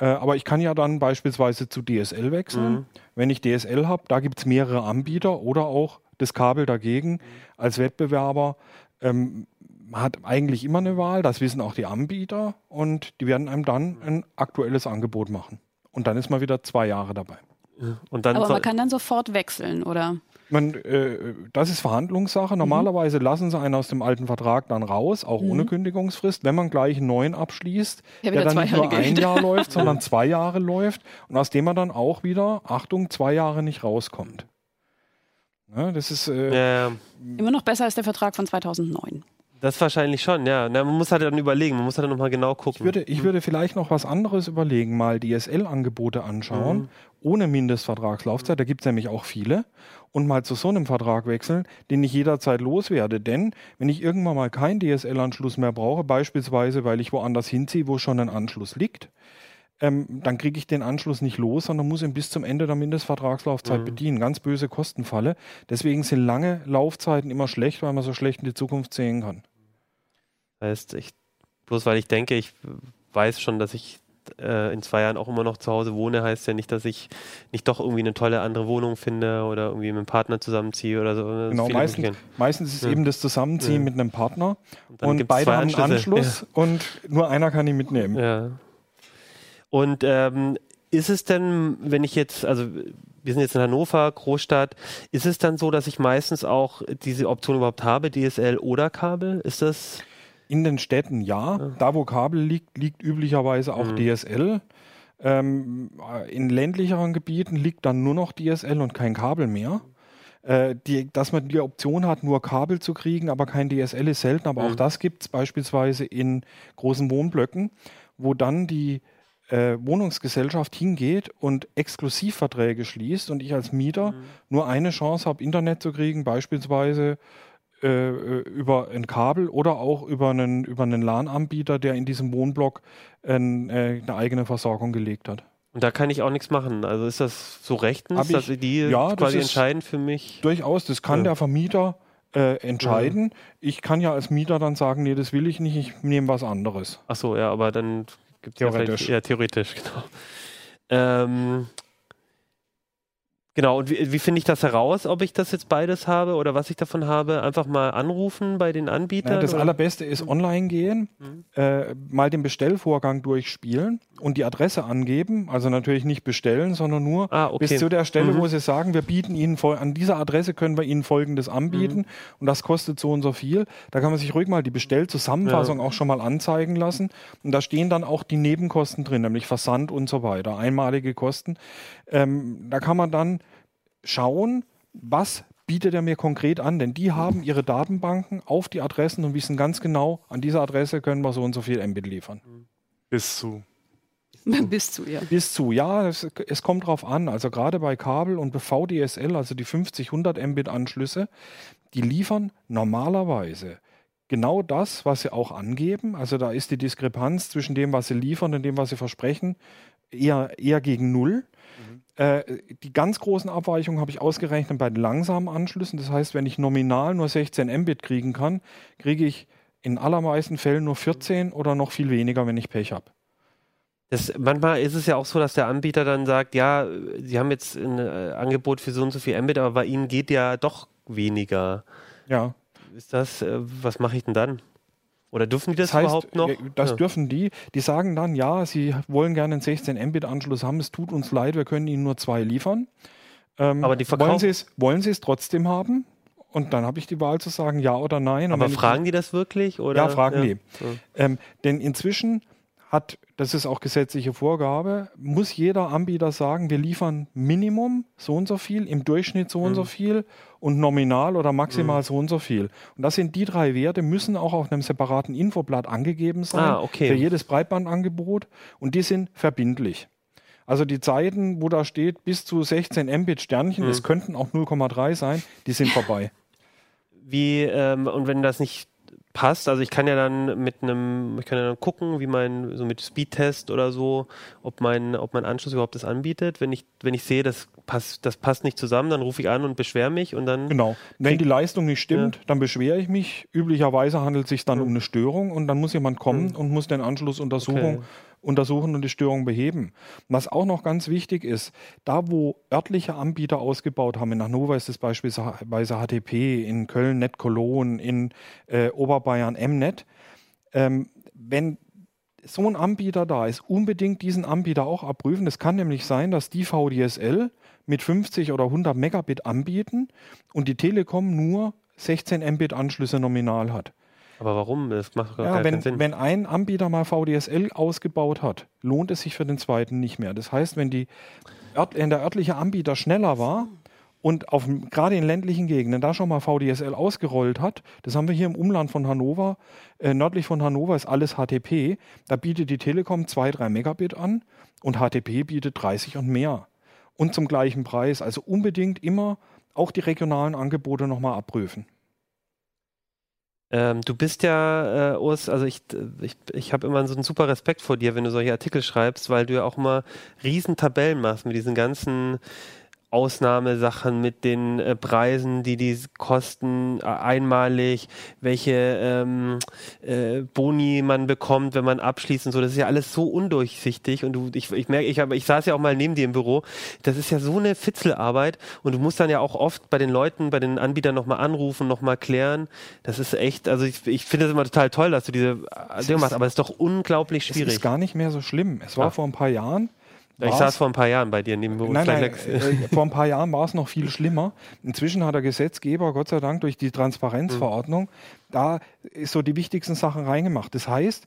Äh, aber ich kann ja dann beispielsweise zu DSL wechseln. Mhm. Wenn ich DSL habe, da gibt es mehrere Anbieter oder auch das Kabel dagegen als Wettbewerber. Ähm, man hat eigentlich immer eine Wahl, das wissen auch die Anbieter und die werden einem dann ein aktuelles Angebot machen. Und dann ist man wieder zwei Jahre dabei. Und dann Aber man kann dann sofort wechseln, oder? Man, äh, das ist Verhandlungssache. Normalerweise lassen sie einen aus dem alten Vertrag dann raus, auch ohne Kündigungsfrist, wenn man gleich einen neuen abschließt, Ja, der wieder dann nicht nur ein. Jahr läuft, (laughs) sondern zwei Jahre läuft und aus dem man dann auch wieder, Achtung, zwei Jahre nicht rauskommt. Ja, das ist äh, ja, ja. Immer noch besser als der Vertrag von 2009. das wahrscheinlich schon, ja. Na, man muss halt dann überlegen, man muss halt nochmal genau gucken. Ich würde, ich würde vielleicht noch was anderes überlegen, mal DSL-Angebote anschauen, ohne Mindestvertragslaufzeit, da gibt es nämlich auch viele, und mal zu so einem Vertrag wechseln, den ich jederzeit loswerde. Denn wenn ich irgendwann mal keinen DSL-Anschluss mehr brauche, beispielsweise weil ich woanders hinziehe, wo schon ein Anschluss liegt, ähm, dann kriege ich den Anschluss nicht los, sondern muss ihn bis zum Ende der Mindestvertragslaufzeit bedienen. Ganz böse Kostenfalle. Deswegen sind lange Laufzeiten immer schlecht, weil man so schlecht in die Zukunft sehen kann. Heißt, ich, bloß weil ich denke, ich weiß schon, dass ich äh, in zwei Jahren auch immer noch zu Hause wohne, heißt ja nicht, dass ich nicht doch irgendwie eine tolle andere Wohnung finde oder irgendwie mit einem Partner zusammenziehe oder so. Genau, meistens, meistens ist es ja. eben das Zusammenziehen ja. mit einem Partner und, und beide haben einen Anschluss ja. und nur einer kann ihn mitnehmen. Ja. Und ähm, ist es denn, wenn ich jetzt, also wir sind jetzt in Hannover, Großstadt, ist es dann so, dass ich meistens auch diese Option überhaupt habe, DSL oder Kabel? Ist das? In den Städten ja. ja. Da, wo Kabel liegt, liegt üblicherweise auch mhm. DSL. Ähm, in ländlicheren Gebieten liegt dann nur noch DSL und kein Kabel mehr. Äh, die, dass man die Option hat, nur Kabel zu kriegen, aber kein DSL ist selten, aber mhm. auch das gibt es beispielsweise in großen Wohnblöcken, wo dann die äh, Wohnungsgesellschaft hingeht und Exklusivverträge schließt und ich als Mieter mhm. nur eine Chance habe, Internet zu kriegen, beispielsweise äh, über ein Kabel oder auch über einen, über einen LAN-Anbieter, der in diesem Wohnblock äh, eine eigene Versorgung gelegt hat. Und da kann ich auch nichts machen. Also ist das so rechtens, ich, dass die ja, quasi entscheiden für mich? Durchaus, das kann ja. der Vermieter äh, entscheiden. Ja. Ich kann ja als Mieter dann sagen, nee, das will ich nicht, ich nehme was anderes. Ach so, ja, aber dann gibt es ja, theoretisch, (laughs) genau. Ähm, Genau, und wie, wie finde ich das heraus, ob ich das jetzt beides habe oder was ich davon habe? Einfach mal anrufen bei den Anbietern? Ja, das oder? Allerbeste ist online gehen, mhm. äh, mal den Bestellvorgang durchspielen und die Adresse angeben. Also natürlich nicht bestellen, sondern nur ah, okay. bis zu der Stelle, mhm. wo sie sagen, wir bieten Ihnen an dieser Adresse können wir Ihnen Folgendes anbieten mhm. und das kostet so und so viel. Da kann man sich ruhig mal die Bestellzusammenfassung ja. auch schon mal anzeigen lassen. Und da stehen dann auch die Nebenkosten drin, nämlich Versand und so weiter, einmalige Kosten. Ähm, da kann man dann schauen, was bietet er mir konkret an, denn die haben ihre Datenbanken auf die Adressen und wissen ganz genau, an dieser Adresse können wir so und so viel Mbit liefern. Bis zu. (laughs) Bis zu, ja. Bis zu, ja, es, es kommt drauf an. Also gerade bei Kabel und VDSL, also die 50, 100 Mbit Anschlüsse, die liefern normalerweise genau das, was sie auch angeben. Also da ist die Diskrepanz zwischen dem, was sie liefern und dem, was sie versprechen, eher, eher gegen Null. Äh, die ganz großen Abweichungen habe ich ausgerechnet bei langsamen Anschlüssen. Das heißt, wenn ich nominal nur 16 Mbit kriegen kann, kriege ich in allermeisten Fällen nur 14 oder noch viel weniger, wenn ich Pech habe. Das, manchmal ist es ja auch so, dass der Anbieter dann sagt, ja, Sie haben jetzt ein äh, Angebot für so und so viel Mbit, aber bei Ihnen geht ja doch weniger. Ja. Ist das, äh, was mache ich denn dann? Oder dürfen die das, das heißt, überhaupt noch? Das ja. dürfen die. Die sagen dann, ja, sie wollen gerne einen 16 Mbit-Anschluss haben. Es tut uns leid, wir können ihnen nur zwei liefern. Ähm, Aber die wollen sie es wollen sie es trotzdem haben? Und dann habe ich die Wahl zu sagen, ja oder nein. Aber fragen die das wirklich? Oder? Ja, fragen ja. die. Ja. Ähm, denn inzwischen hat, das ist auch gesetzliche Vorgabe, muss jeder Anbieter sagen, wir liefern Minimum so und so viel, im Durchschnitt so und so mhm. viel und nominal oder maximal mhm. so und so viel. Und das sind die drei Werte, müssen auch auf einem separaten Infoblatt angegeben sein ah, okay. für jedes Breitbandangebot und die sind verbindlich. Also die Zeiten, wo da steht bis zu 16 Mbit Sternchen, es mhm. könnten auch 0,3 sein, die sind vorbei. (laughs) Wie, ähm, und wenn das nicht passt. Also ich kann ja dann mit einem, ich kann ja dann gucken, wie mein, so mit Speedtest oder so, ob mein, ob mein Anschluss überhaupt das anbietet. Wenn ich, wenn ich sehe, das passt, das passt nicht zusammen, dann rufe ich an und beschwere mich und dann. Genau. Wenn die Leistung nicht stimmt, ja. dann beschwere ich mich. Üblicherweise handelt es sich dann mhm. um eine Störung und dann muss jemand kommen mhm. und muss den Anschluss untersuchen. Okay untersuchen und die Störung beheben. Was auch noch ganz wichtig ist, da wo örtliche Anbieter ausgebaut haben, in Hannover ist es beispielsweise HTP, in Köln Net Cologne, in äh, Oberbayern Mnet, ähm, wenn so ein Anbieter da ist, unbedingt diesen Anbieter auch abprüfen. Es kann nämlich sein, dass die VDSL mit 50 oder 100 Megabit anbieten und die Telekom nur 16 Mbit Anschlüsse nominal hat. Aber warum? Das macht gar ja, wenn, Sinn. Wenn ein Anbieter mal VDSL ausgebaut hat, lohnt es sich für den zweiten nicht mehr. Das heißt, wenn, die, wenn der örtliche Anbieter schneller war und auf, gerade in ländlichen Gegenden da schon mal VDSL ausgerollt hat, das haben wir hier im Umland von Hannover, äh, nördlich von Hannover ist alles HTP, da bietet die Telekom 2, 3 Megabit an und HTP bietet 30 und mehr. Und zum gleichen Preis. Also unbedingt immer auch die regionalen Angebote nochmal abprüfen. Ähm, du bist ja, äh, Urs, also ich, ich, ich habe immer so einen super Respekt vor dir, wenn du solche Artikel schreibst, weil du ja auch immer riesen Tabellen machst mit diesen ganzen Ausnahmesachen mit den äh, Preisen, die die kosten äh, einmalig, welche ähm, äh, Boni man bekommt, wenn man abschließt und so. Das ist ja alles so undurchsichtig und du, ich, ich merke, ich, hab, ich saß ja auch mal neben dir im Büro. Das ist ja so eine Fitzelarbeit und du musst dann ja auch oft bei den Leuten, bei den Anbietern nochmal anrufen, nochmal klären. Das ist echt, also ich, ich finde es immer total toll, dass du diese Dinge machst, aber es ist doch unglaublich schwierig. Es ist gar nicht mehr so schlimm. Es war ja. vor ein paar Jahren ich saß vor ein paar Jahren bei dir neben. Nein, nein, äh, vor ein paar Jahren war es noch viel schlimmer. Inzwischen hat der Gesetzgeber, Gott sei Dank, durch die Transparenzverordnung, mhm. da so die wichtigsten Sachen reingemacht. Das heißt,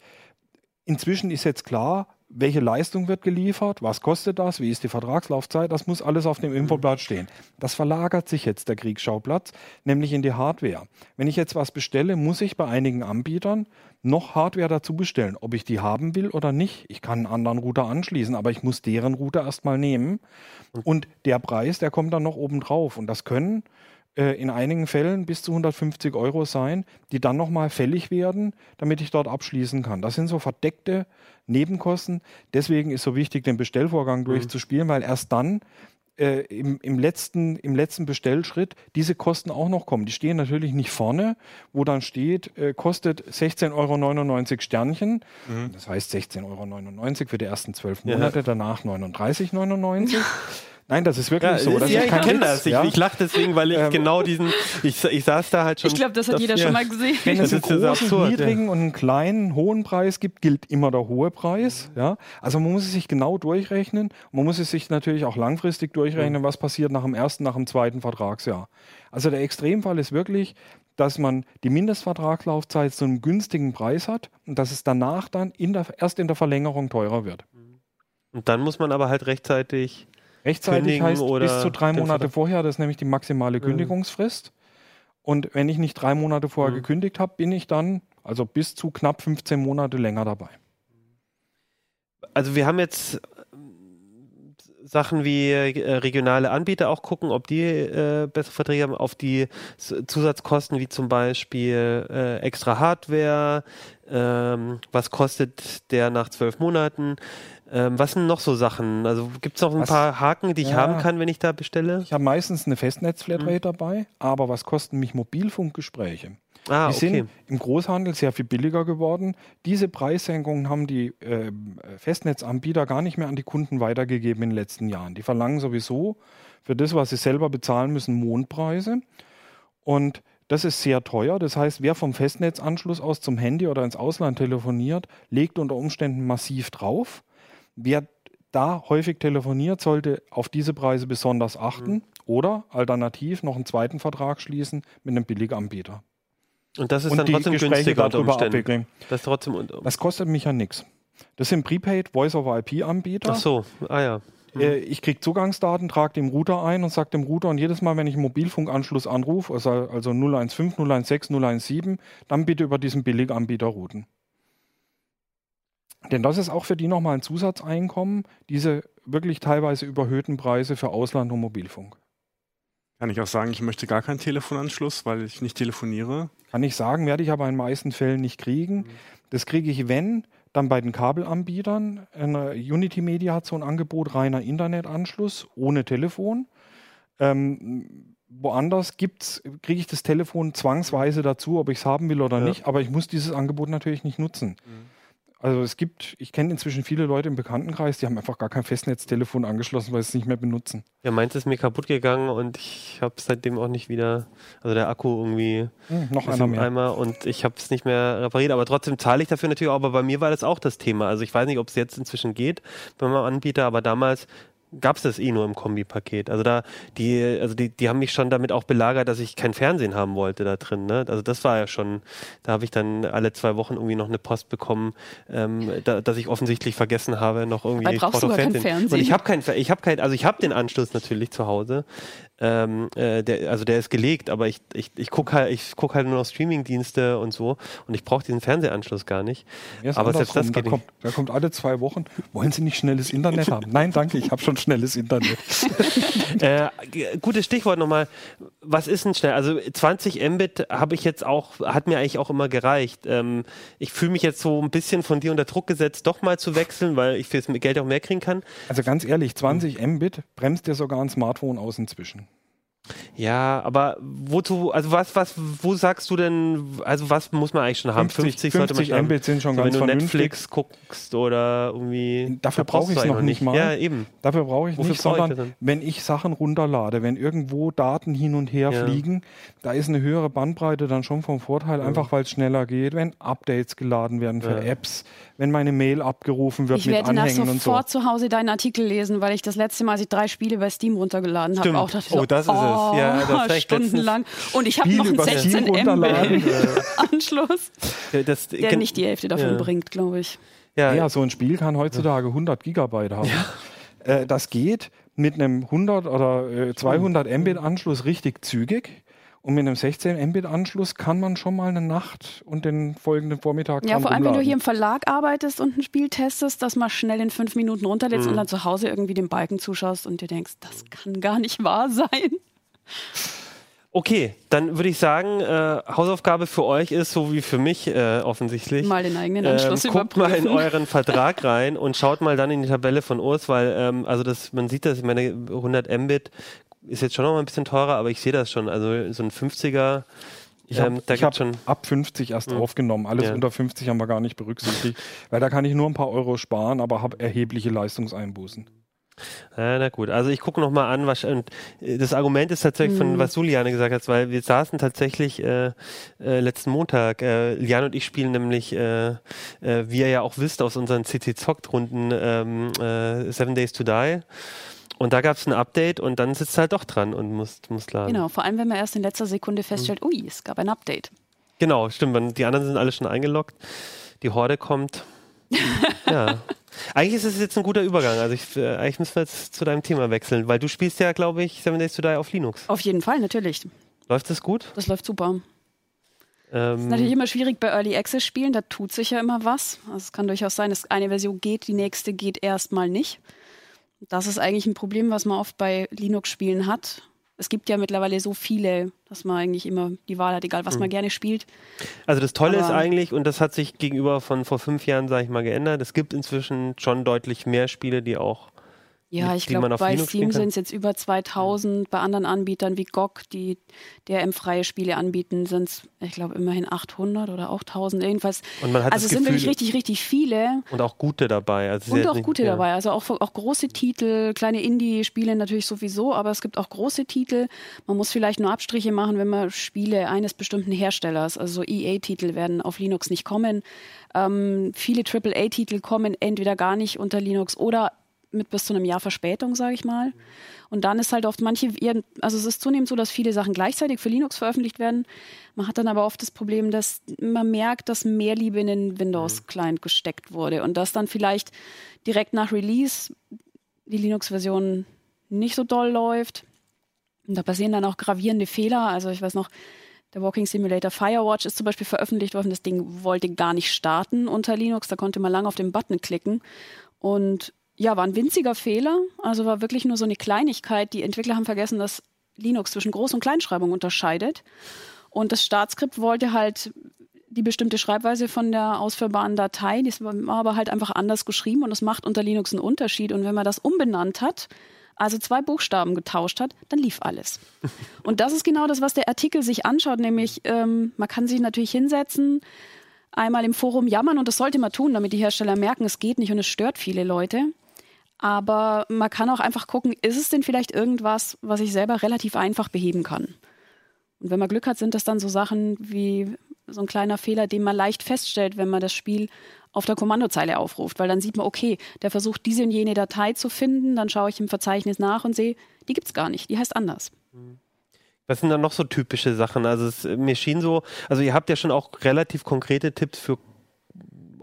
inzwischen ist jetzt klar, welche Leistung wird geliefert, was kostet das, wie ist die Vertragslaufzeit, das muss alles auf dem mhm. Infoblatt stehen. Das verlagert sich jetzt der Kriegsschauplatz, nämlich in die Hardware. Wenn ich jetzt was bestelle, muss ich bei einigen Anbietern noch Hardware dazu bestellen, ob ich die haben will oder nicht. Ich kann einen anderen Router anschließen, aber ich muss deren Router erstmal nehmen. Und der Preis, der kommt dann noch oben drauf. Und das können in einigen Fällen bis zu 150 Euro sein, die dann nochmal fällig werden, damit ich dort abschließen kann. Das sind so verdeckte Nebenkosten. Deswegen ist so wichtig, den Bestellvorgang mhm. durchzuspielen, weil erst dann äh, im, im, letzten, im letzten Bestellschritt diese Kosten auch noch kommen. Die stehen natürlich nicht vorne, wo dann steht, äh, kostet 16,99 Euro Sternchen. Mhm. Das heißt 16,99 Euro für die ersten zwölf Monate, ja. danach 39,99 (laughs) Nein, das ist wirklich ja, so. Das ja, ich kenne das. Ich, ja? ich lache deswegen, weil ich ähm, genau diesen. Ich, ich saß da halt schon. Ich glaube, das hat das, jeder schon mal gesehen. Wenn es einen großen, absurd, niedrigen und einen kleinen, hohen Preis gibt, gilt immer der hohe Preis. Ja? Also man muss es sich genau durchrechnen. Man muss es sich natürlich auch langfristig durchrechnen, was passiert nach dem ersten, nach dem zweiten Vertragsjahr. Also der Extremfall ist wirklich, dass man die Mindestvertragslaufzeit zu einem günstigen Preis hat und dass es danach dann in der, erst in der Verlängerung teurer wird. Und dann muss man aber halt rechtzeitig Rechtzeitig heißt bis zu drei Monate vorher, das ist nämlich die maximale Kündigungsfrist. Und wenn ich nicht drei Monate vorher mhm. gekündigt habe, bin ich dann also bis zu knapp 15 Monate länger dabei. Also wir haben jetzt äh, Sachen wie äh, regionale Anbieter auch gucken, ob die äh, bessere Verträge haben, auf die Zusatzkosten wie zum Beispiel äh, extra Hardware, ähm, was kostet der nach zwölf Monaten, ähm, was sind noch so Sachen? Also gibt es noch ein was, paar Haken, die ich ja, haben kann, wenn ich da bestelle? Ich habe meistens eine Festnetzflatrate mhm. dabei, aber was kosten mich Mobilfunkgespräche? Ah, die okay. sind im Großhandel sehr viel billiger geworden. Diese Preissenkungen haben die äh, Festnetzanbieter gar nicht mehr an die Kunden weitergegeben in den letzten Jahren. Die verlangen sowieso für das, was sie selber bezahlen müssen, Mondpreise. Und das ist sehr teuer. Das heißt, wer vom Festnetzanschluss aus zum Handy oder ins Ausland telefoniert, legt unter Umständen massiv drauf. Wer da häufig telefoniert, sollte auf diese Preise besonders achten mhm. oder alternativ noch einen zweiten Vertrag schließen mit einem Billiganbieter. Und das ist und dann trotzdem Gespräche günstiger darüber abwickeln. Das, trotzdem das kostet mich ja nichts. Das sind Prepaid Voice-over-IP-Anbieter. Ach so, ah ja. Mhm. Ich kriege Zugangsdaten, trage dem Router ein und sage dem Router, und jedes Mal, wenn ich einen Mobilfunkanschluss anrufe, also, also 015, 016, 017, dann bitte über diesen Billiganbieter routen. Denn das ist auch für die nochmal ein Zusatzeinkommen, diese wirklich teilweise überhöhten Preise für Ausland und Mobilfunk. Kann ich auch sagen, ich möchte gar keinen Telefonanschluss, weil ich nicht telefoniere? Kann ich sagen, werde ich aber in den meisten Fällen nicht kriegen. Mhm. Das kriege ich, wenn, dann bei den Kabelanbietern. Unity Media hat so ein Angebot, reiner Internetanschluss ohne Telefon. Ähm, woanders kriege ich das Telefon zwangsweise dazu, ob ich es haben will oder ja. nicht, aber ich muss dieses Angebot natürlich nicht nutzen. Mhm. Also es gibt, ich kenne inzwischen viele Leute im Bekanntenkreis, die haben einfach gar kein Festnetztelefon angeschlossen, weil sie es nicht mehr benutzen. Ja, meins ist mir kaputt gegangen und ich habe seitdem auch nicht wieder, also der Akku irgendwie hm, noch einer mehr. Eimer und ich habe es nicht mehr repariert, aber trotzdem zahle ich dafür natürlich auch, aber bei mir war das auch das Thema. Also ich weiß nicht, ob es jetzt inzwischen geht bei meinem Anbieter, aber damals gab es das eh nur im Kombipaket. Also da, die, also die, die haben mich schon damit auch belagert, dass ich kein Fernsehen haben wollte da drin. Ne? Also das war ja schon, da habe ich dann alle zwei Wochen irgendwie noch eine Post bekommen, ähm, da, dass ich offensichtlich vergessen habe, noch irgendwie kein Fernsehen. Und ich habe kein, ich habe kein, also ich habe den Anschluss natürlich zu Hause, ähm, äh, der, also der ist gelegt, aber ich, ich, ich gucke halt, ich guck halt nur noch Streamingdienste und so und ich brauche diesen Fernsehanschluss gar nicht. aber selbst das geht da kommt, da kommt alle zwei Wochen, wollen Sie nicht schnelles Internet haben? Nein, danke, ich habe schon schnelles Internet. (laughs) (laughs) äh, gutes Stichwort nochmal. Was ist denn schnell? Also 20 Mbit habe ich jetzt auch, hat mir eigentlich auch immer gereicht. Ähm, ich fühle mich jetzt so ein bisschen von dir unter Druck gesetzt, doch mal zu wechseln, weil ich fürs Geld auch mehr kriegen kann. Also ganz ehrlich, 20 Mbit bremst dir sogar ein Smartphone aus inzwischen. Ja, aber wozu, also was, was, wo sagst du denn, also was muss man eigentlich schon haben? 50, 50 sollte man schon Mbit sind schon so, ganz Wenn du Netflix guckst oder irgendwie. Dafür brauche ich es noch nicht mal. Ja, eben. Dafür brauche ich Wofür nicht, sondern ich wenn ich Sachen runterlade, wenn irgendwo Daten hin und her ja. fliegen, da ist eine höhere Bandbreite dann schon vom Vorteil, ja. einfach weil es schneller geht, wenn Updates geladen werden für ja. Apps, wenn meine Mail abgerufen wird ich mit Anhängen und so. Ich werde sofort zu Hause deinen Artikel lesen, weil ich das letzte Mal, als ich drei Spiele bei Steam runtergeladen habe, auch dachte, oh, das ist oh, es ja, das stundenlang. Und ich habe noch einen 16 MB (laughs) Anschluss, das, der kann, nicht die Hälfte davon ja. bringt, glaube ich. Ja. ja, so ein Spiel kann heutzutage 100 Gigabyte haben. Ja. Äh, das geht mit einem 100 oder äh, 200 Mbit Anschluss richtig zügig. Und mit einem 16 Mbit-Anschluss kann man schon mal eine Nacht und den folgenden Vormittag Ja, vor allem, rumladen. wenn du hier im Verlag arbeitest und ein Spiel testest, das mal schnell in fünf Minuten runterlädst mhm. und dann zu Hause irgendwie den Balken zuschaust und dir denkst, das kann gar nicht wahr sein. Okay, dann würde ich sagen, äh, Hausaufgabe für euch ist, so wie für mich äh, offensichtlich. Mal den eigenen Anschluss ähm, Guckt mal in euren Vertrag rein und schaut mal dann in die Tabelle von Urs, weil ähm, also das, man sieht das, ich meine 100 Mbit ist jetzt schon noch mal ein bisschen teurer, aber ich sehe das schon. Also so ein 50er. Ich habe ähm, hab schon ab 50 erst mhm. aufgenommen. Alles ja. unter 50 haben wir gar nicht berücksichtigt, weil da kann ich nur ein paar Euro sparen, aber habe erhebliche Leistungseinbußen. Ja, na gut, also ich gucke nochmal an, was und äh, das Argument ist tatsächlich mhm. von was du Liane gesagt hast, weil wir saßen tatsächlich äh, äh, letzten Montag, äh, Liane und ich spielen nämlich, äh, äh, wie ihr ja auch wisst aus unseren CC Zockt Runden ähm, äh, Seven Days to Die. Und da gab es ein Update und dann sitzt halt doch dran und muss, muss laden. Genau, vor allem wenn man erst in letzter Sekunde feststellt, mhm. ui, es gab ein Update. Genau, stimmt. Die anderen sind alle schon eingeloggt. Die Horde kommt. (laughs) ja. Eigentlich ist es jetzt ein guter Übergang. Also ich, äh, eigentlich müssen wir jetzt zu deinem Thema wechseln, weil du spielst ja, glaube ich, Seven Days to Die auf Linux. Auf jeden Fall, natürlich. Läuft das gut? Das läuft super. Ähm, ist natürlich immer schwierig bei Early Access Spielen, da tut sich ja immer was. Also es kann durchaus sein, dass eine Version geht, die nächste geht erstmal nicht. Das ist eigentlich ein Problem, was man oft bei Linux-Spielen hat es gibt ja mittlerweile so viele, dass man eigentlich immer die Wahl hat, egal was mhm. man gerne spielt. Also das Tolle Aber ist eigentlich, und das hat sich gegenüber von vor fünf Jahren, sage ich mal, geändert, es gibt inzwischen schon deutlich mehr Spiele, die auch ja, ich glaube, bei Linux Steam sind es jetzt über 2000. Bei anderen Anbietern wie GOG, die DRM-freie Spiele anbieten, sind es, ich glaube, immerhin 800 oder auch 1000. Jedenfalls. Und man hat also es sind wirklich richtig, richtig viele. Und auch gute dabei. Also und auch gute ja. dabei. Also auch, auch große Titel, kleine Indie-Spiele natürlich sowieso, aber es gibt auch große Titel. Man muss vielleicht nur Abstriche machen, wenn man Spiele eines bestimmten Herstellers, also EA-Titel werden auf Linux nicht kommen. Ähm, viele AAA-Titel kommen entweder gar nicht unter Linux oder mit bis zu einem Jahr Verspätung, sage ich mal. Und dann ist halt oft manche, also es ist zunehmend so, dass viele Sachen gleichzeitig für Linux veröffentlicht werden. Man hat dann aber oft das Problem, dass man merkt, dass mehr Liebe in den Windows-Client gesteckt wurde und dass dann vielleicht direkt nach Release die Linux-Version nicht so doll läuft. Und da passieren dann auch gravierende Fehler. Also ich weiß noch, der Walking Simulator Firewatch ist zum Beispiel veröffentlicht worden. Das Ding wollte gar nicht starten unter Linux. Da konnte man lange auf den Button klicken. Und ja, war ein winziger Fehler. Also war wirklich nur so eine Kleinigkeit. Die Entwickler haben vergessen, dass Linux zwischen Groß- und Kleinschreibung unterscheidet. Und das Startskript wollte halt die bestimmte Schreibweise von der ausführbaren Datei, die war aber halt einfach anders geschrieben und das macht unter Linux einen Unterschied. Und wenn man das umbenannt hat, also zwei Buchstaben getauscht hat, dann lief alles. (laughs) Und das ist genau das, was der Artikel sich anschaut, nämlich ähm, man kann sich natürlich hinsetzen, einmal im Forum jammern und das sollte man tun, damit die Hersteller merken, es geht nicht und es stört viele Leute. Aber man kann auch einfach gucken, ist es denn vielleicht irgendwas, was ich selber relativ einfach beheben kann? Und wenn man Glück hat, sind das dann so Sachen wie so ein kleiner Fehler, den man leicht feststellt, wenn man das Spiel auf der Kommandozeile aufruft, weil dann sieht man, okay, der versucht diese und jene Datei zu finden, dann schaue ich im Verzeichnis nach und sehe, die gibt es gar nicht, die heißt anders. Was sind dann noch so typische Sachen? Also es, mir schien so, also ihr habt ja schon auch relativ konkrete Tipps für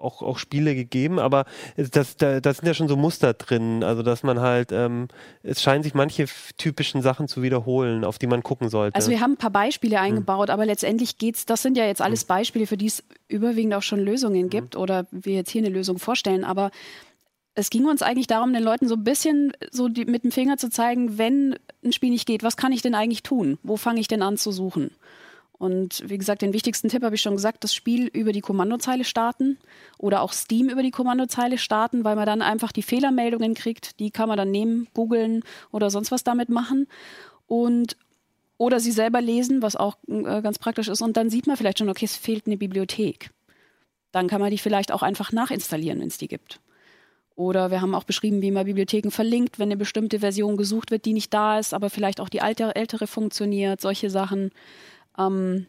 auch, auch Spiele gegeben, aber das, da, das sind ja schon so Muster drin. Also dass man halt, ähm, es scheinen sich manche typischen Sachen zu wiederholen, auf die man gucken sollte. Also wir haben ein paar Beispiele hm. eingebaut, hm. aber letztendlich geht's, das sind ja jetzt alles hm. Beispiele, für die es überwiegend auch schon Lösungen hm. gibt oder wir jetzt hier eine Lösung vorstellen, aber es ging uns eigentlich darum, den Leuten so ein bisschen so die, mit dem Finger zu zeigen, wenn ein Spiel nicht geht, was kann ich denn eigentlich tun? Wo fange ich denn an zu suchen? Und wie gesagt, den wichtigsten Tipp habe ich schon gesagt, das Spiel über die Kommandozeile starten oder auch Steam über die Kommandozeile starten, weil man dann einfach die Fehlermeldungen kriegt, die kann man dann nehmen, googeln oder sonst was damit machen. Und oder sie selber lesen, was auch äh, ganz praktisch ist. Und dann sieht man vielleicht schon, okay, es fehlt eine Bibliothek. Dann kann man die vielleicht auch einfach nachinstallieren, wenn es die gibt. Oder wir haben auch beschrieben, wie man Bibliotheken verlinkt, wenn eine bestimmte Version gesucht wird, die nicht da ist, aber vielleicht auch die alte, ältere funktioniert, solche Sachen. Ähm,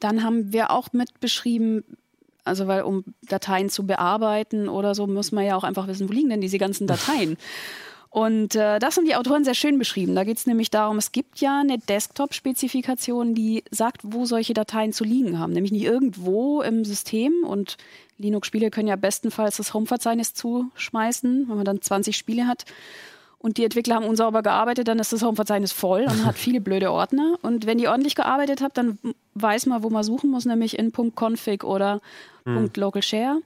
dann haben wir auch mit beschrieben, also weil um Dateien zu bearbeiten oder so, muss man ja auch einfach wissen, wo liegen denn diese ganzen Dateien. (laughs) Und äh, das haben die Autoren sehr schön beschrieben. Da geht es nämlich darum, es gibt ja eine Desktop-Spezifikation, die sagt, wo solche Dateien zu liegen haben. Nämlich nicht irgendwo im System. Und Linux-Spiele können ja bestenfalls das Home-Verzeichnis zuschmeißen, wenn man dann 20 Spiele hat und die Entwickler haben unsauber gearbeitet, dann ist das Home-Verzeichnis voll und hat (laughs) viele blöde Ordner. Und wenn ihr ordentlich gearbeitet habt, dann weiß man, wo man suchen muss, nämlich in .config oder hm. .localshare.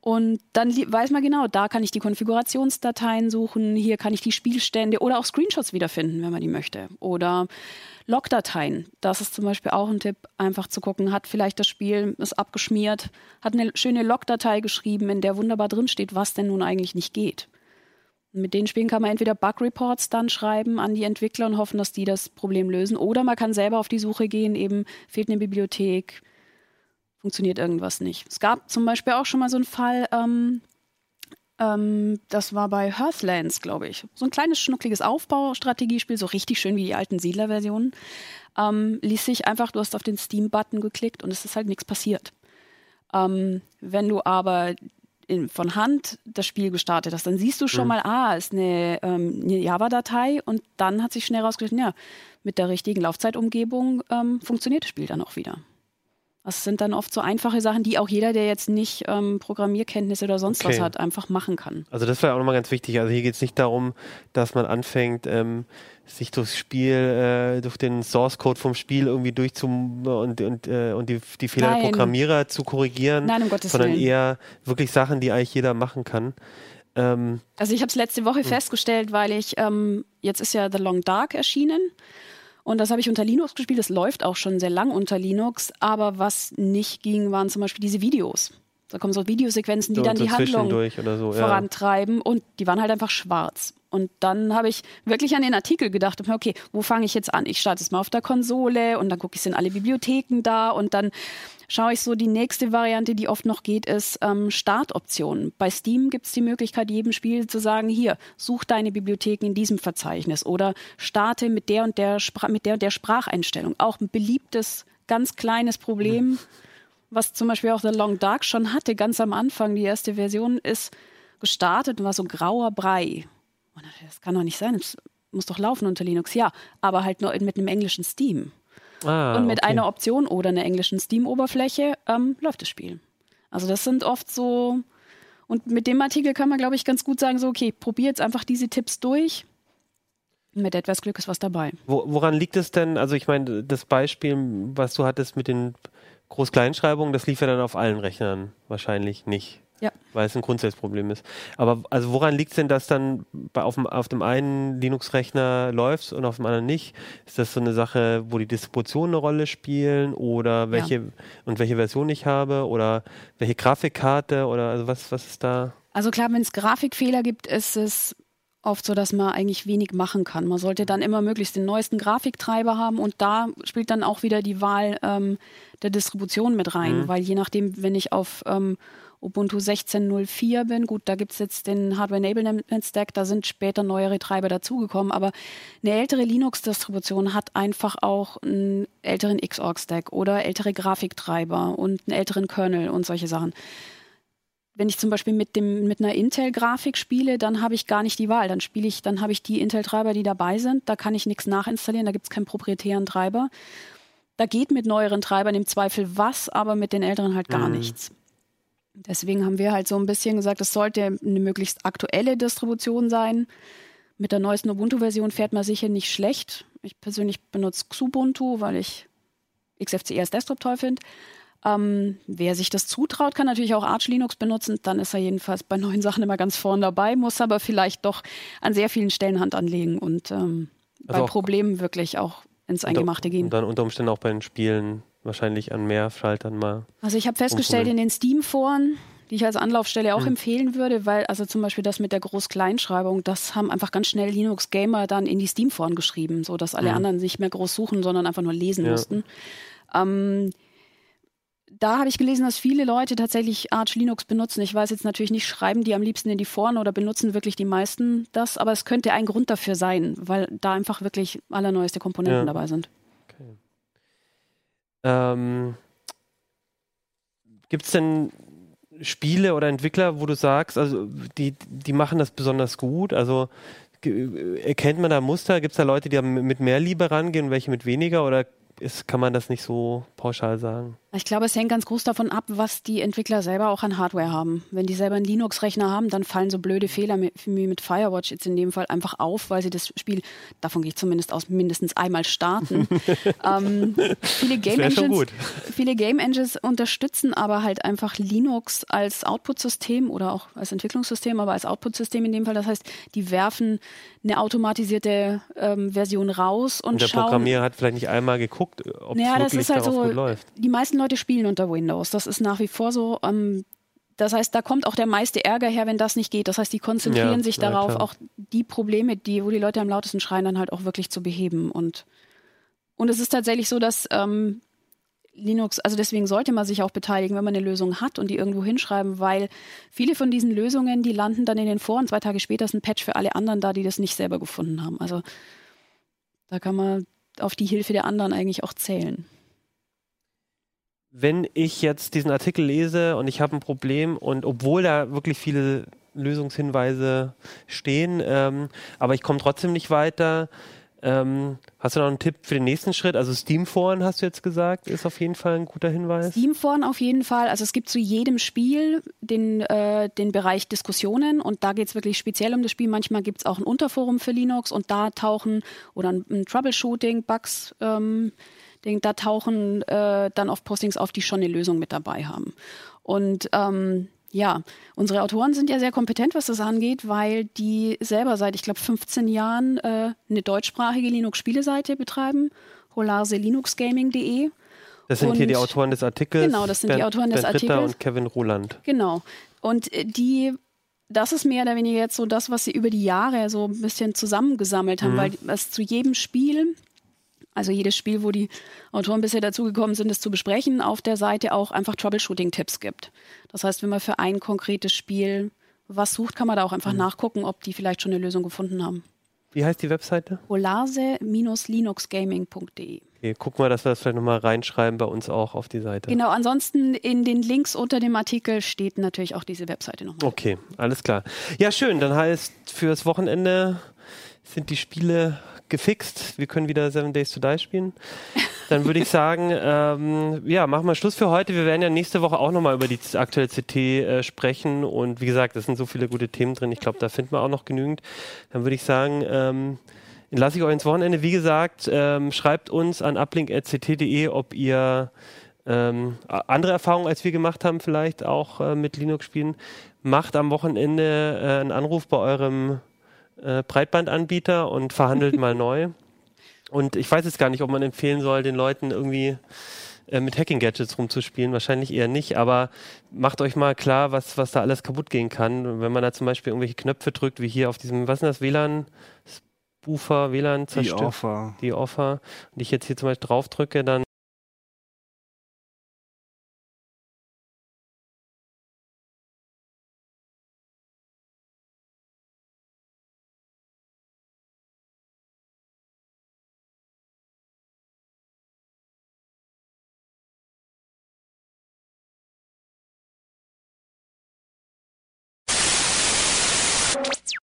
Und dann weiß man genau, da kann ich die Konfigurationsdateien suchen, hier kann ich die Spielstände oder auch Screenshots wiederfinden, wenn man die möchte. Oder Logdateien. Das ist zum Beispiel auch ein Tipp, einfach zu gucken, hat vielleicht das Spiel, ist abgeschmiert, hat eine schöne Logdatei geschrieben, in der wunderbar drinsteht, was denn nun eigentlich nicht geht. Mit den Spielen kann man entweder Bug-Reports dann schreiben an die Entwickler und hoffen, dass die das Problem lösen. Oder man kann selber auf die Suche gehen, eben fehlt eine Bibliothek, funktioniert irgendwas nicht. Es gab zum Beispiel auch schon mal so einen Fall, ähm, ähm, das war bei Hearthlands, glaube ich. So ein kleines, schnuckliges Aufbaustrategiespiel, so richtig schön wie die alten Siedler-Versionen. Ähm, ließ sich einfach, du hast auf den Steam-Button geklickt und es ist halt nichts passiert. Ähm, wenn du aber in, von Hand das Spiel gestartet hast, dann siehst du schon mhm. mal, ah, ist eine, ähm, eine Java-Datei und dann hat sich schnell rausgestellt, ja, mit der richtigen Laufzeitumgebung ähm, funktioniert das Spiel dann auch wieder. Das sind dann oft so einfache Sachen, die auch jeder, der jetzt nicht ähm, Programmierkenntnisse oder sonst okay. was hat, einfach machen kann. Also das wäre auch nochmal ganz wichtig. Also hier geht es nicht darum, dass man anfängt, ähm, sich durchs Spiel, äh, durch den Source Code vom Spiel irgendwie durchzum und, und, äh, und die, die Fehler Nein. der Programmierer zu korrigieren, Nein, um Gottes sondern Willen. eher wirklich Sachen, die eigentlich jeder machen kann. Ähm, also ich habe es letzte Woche. Hm. festgestellt, weil ich, ähm, jetzt ist ja The Long Dark erschienen und das habe ich unter Linux gespielt. Das läuft auch schon sehr lang unter Linux. Aber was nicht ging, waren zum Beispiel diese Videos. Da kommen so Videosequenzen, die so, dann so die Handlung so, vorantreiben. Ja. Und die waren halt einfach schwarz. Und dann habe ich wirklich an den Artikel gedacht, okay, wo fange ich jetzt an? Ich starte es mal auf der Konsole und dann gucke ich, sind alle Bibliotheken da und dann schaue ich so, die nächste Variante, die oft noch geht, ist ähm, Startoptionen. Bei Steam gibt es die Möglichkeit, jedem Spiel zu sagen, hier, such deine Bibliotheken in diesem Verzeichnis oder starte mit der und der, Spra mit der, und der Spracheinstellung. Auch ein beliebtes, ganz kleines Problem, (laughs) was zum Beispiel auch The Long Dark schon hatte, ganz am Anfang. Die erste Version ist gestartet und war so grauer Brei. Und das kann doch nicht sein, das muss doch laufen unter Linux. Ja, aber halt nur mit einem englischen Steam. Ah, und mit okay. einer Option oder einer englischen Steam-Oberfläche ähm, läuft das Spiel. Also das sind oft so. Und mit dem Artikel kann man, glaube ich, ganz gut sagen, so, okay, probier jetzt einfach diese Tipps durch. Mit etwas Glück ist was dabei. Wo, woran liegt es denn? Also ich meine, das Beispiel, was du hattest mit den Groß-Kleinschreibungen, das lief ja dann auf allen Rechnern wahrscheinlich nicht. Ja. Weil es ein Grundsatzproblem ist. Aber also woran liegt es denn, dass dann bei, auf, dem, auf dem einen Linux-Rechner läuft und auf dem anderen nicht? Ist das so eine Sache, wo die Distributionen eine Rolle spielen oder welche ja. und welche Version ich habe oder welche Grafikkarte oder also was, was ist da? Also klar, wenn es Grafikfehler gibt, ist es oft so, dass man eigentlich wenig machen kann. Man sollte dann immer möglichst den neuesten Grafiktreiber haben und da spielt dann auch wieder die Wahl ähm, der Distribution mit rein, mhm. weil je nachdem, wenn ich auf ähm, Ubuntu 16.04 bin. Gut, da gibt es jetzt den Hardware Enablement Stack, da sind später neuere Treiber dazugekommen, aber eine ältere Linux-Distribution hat einfach auch einen älteren Xorg-Stack oder ältere Grafiktreiber und einen älteren Kernel und solche Sachen. Wenn ich zum Beispiel mit, dem, mit einer Intel-Grafik spiele, dann habe ich gar nicht die Wahl. Dann spiele ich, dann habe ich die Intel-Treiber, die dabei sind. Da kann ich nichts nachinstallieren, da gibt es keinen proprietären Treiber. Da geht mit neueren Treibern im Zweifel was, aber mit den älteren halt gar mhm. nichts. Deswegen haben wir halt so ein bisschen gesagt, es sollte eine möglichst aktuelle Distribution sein. Mit der neuesten Ubuntu-Version fährt man sicher nicht schlecht. Ich persönlich benutze Xubuntu, weil ich XFCE als Desktop toll finde. Ähm, wer sich das zutraut, kann natürlich auch Arch Linux benutzen. Dann ist er jedenfalls bei neuen Sachen immer ganz vorn dabei, muss aber vielleicht doch an sehr vielen Stellen Hand anlegen und ähm, also bei Problemen wirklich auch ins Eingemachte gehen. Und dann unter Umständen auch bei den Spielen wahrscheinlich an mehr Schaltern mal. Also ich habe festgestellt in den Steam-Foren, die ich als Anlaufstelle auch mhm. empfehlen würde, weil also zum Beispiel das mit der Groß-Kleinschreibung, das haben einfach ganz schnell Linux-Gamer dann in die Steam-Foren geschrieben, sodass alle mhm. anderen nicht mehr groß suchen, sondern einfach nur lesen ja. mussten. Ähm, da habe ich gelesen, dass viele Leute tatsächlich Arch Linux benutzen. Ich weiß jetzt natürlich nicht, schreiben die am liebsten in die Foren oder benutzen wirklich die meisten das, aber es könnte ein Grund dafür sein, weil da einfach wirklich allerneueste Komponenten ja. dabei sind. Okay. Ähm, Gibt es denn Spiele oder Entwickler, wo du sagst, also die, die machen das besonders gut? Also erkennt man da Muster? Gibt es da Leute, die mit mehr Liebe rangehen und welche mit weniger? Oder ist, kann man das nicht so pauschal sagen? Ich glaube, es hängt ganz groß davon ab, was die Entwickler selber auch an Hardware haben. Wenn die selber einen Linux-Rechner haben, dann fallen so blöde Fehler wie mit Firewatch jetzt in dem Fall einfach auf, weil sie das Spiel, davon gehe ich zumindest aus, mindestens einmal starten. (laughs) ähm, viele, Game Engines, viele Game Engines unterstützen aber halt einfach Linux als Output-System oder auch als Entwicklungssystem, aber als Output-System in dem Fall. Das heißt, die werfen eine automatisierte ähm, Version raus und, und der schauen. Der Programmierer hat vielleicht nicht einmal geguckt, ob es wirklich halt darauf so, gut läuft. Die meisten Leute Leute spielen unter Windows. Das ist nach wie vor so. Ähm, das heißt, da kommt auch der meiste Ärger her, wenn das nicht geht. Das heißt, die konzentrieren ja, sich darauf, klar. auch die Probleme, die, wo die Leute am lautesten schreien, dann halt auch wirklich zu beheben. Und, und es ist tatsächlich so, dass ähm, Linux, also deswegen sollte man sich auch beteiligen, wenn man eine Lösung hat und die irgendwo hinschreiben, weil viele von diesen Lösungen, die landen dann in den Foren. Zwei Tage später ist ein Patch für alle anderen da, die das nicht selber gefunden haben. Also da kann man auf die Hilfe der anderen eigentlich auch zählen wenn ich jetzt diesen Artikel lese und ich habe ein Problem und obwohl da wirklich viele Lösungshinweise stehen, ähm, aber ich komme trotzdem nicht weiter. Ähm, hast du noch einen Tipp für den nächsten Schritt? Also Steam-Foren hast du jetzt gesagt, ist auf jeden Fall ein guter Hinweis. Steam-Foren auf jeden Fall. Also es gibt zu jedem Spiel den, äh, den Bereich Diskussionen und da geht es wirklich speziell um das Spiel. Manchmal gibt es auch ein Unterforum für Linux und da tauchen oder ein, ein Troubleshooting, Bugs. Ähm, da tauchen äh, dann oft Postings auf, die schon eine Lösung mit dabei haben. Und ähm, ja, unsere Autoren sind ja sehr kompetent, was das angeht, weil die selber seit, ich glaube, 15 Jahren äh, eine deutschsprachige Linux-Spieleseite betreiben, holarse-linuxgaming.de. Das sind und, hier die Autoren des Artikels. Genau, das sind Bernd, die Autoren des Bernd Artikels. und Kevin Roland. Genau. Und äh, die, das ist mehr oder weniger jetzt so das, was sie über die Jahre so ein bisschen zusammengesammelt haben, mhm. weil es zu jedem Spiel also jedes Spiel, wo die Autoren bisher dazugekommen sind, es zu besprechen, auf der Seite auch einfach Troubleshooting-Tipps gibt. Das heißt, wenn man für ein konkretes Spiel was sucht, kann man da auch einfach mhm. nachgucken, ob die vielleicht schon eine Lösung gefunden haben. Wie heißt die Webseite? polase-linuxgaming.de. Okay, gucken wir, dass wir das vielleicht nochmal reinschreiben bei uns auch auf die Seite. Genau, ansonsten in den Links unter dem Artikel steht natürlich auch diese Webseite nochmal. Okay, alles klar. Ja, schön. Dann heißt fürs Wochenende sind die Spiele gefixt. Wir können wieder Seven Days to Die spielen. Dann würde ich sagen, (laughs) ähm, ja, machen wir Schluss für heute. Wir werden ja nächste Woche auch nochmal über die aktuelle CT äh, sprechen. Und wie gesagt, es sind so viele gute Themen drin. Ich glaube, da finden wir auch noch genügend. Dann würde ich sagen, ähm, lasse ich euch ins Wochenende. Wie gesagt, ähm, schreibt uns an uplink.ct.de, ob ihr ähm, andere Erfahrungen als wir gemacht haben, vielleicht auch äh, mit Linux-Spielen. Macht am Wochenende äh, einen Anruf bei eurem äh, Breitbandanbieter und verhandelt (laughs) mal neu. Und ich weiß jetzt gar nicht, ob man empfehlen soll, den Leuten irgendwie äh, mit Hacking-Gadgets rumzuspielen. Wahrscheinlich eher nicht, aber macht euch mal klar, was, was da alles kaputt gehen kann. Wenn man da zum Beispiel irgendwelche Knöpfe drückt, wie hier auf diesem, was ist das, WLAN? Spoofer, WLAN zerstört. Die Offer. Die Offer. Und ich jetzt hier zum Beispiel drauf drücke, dann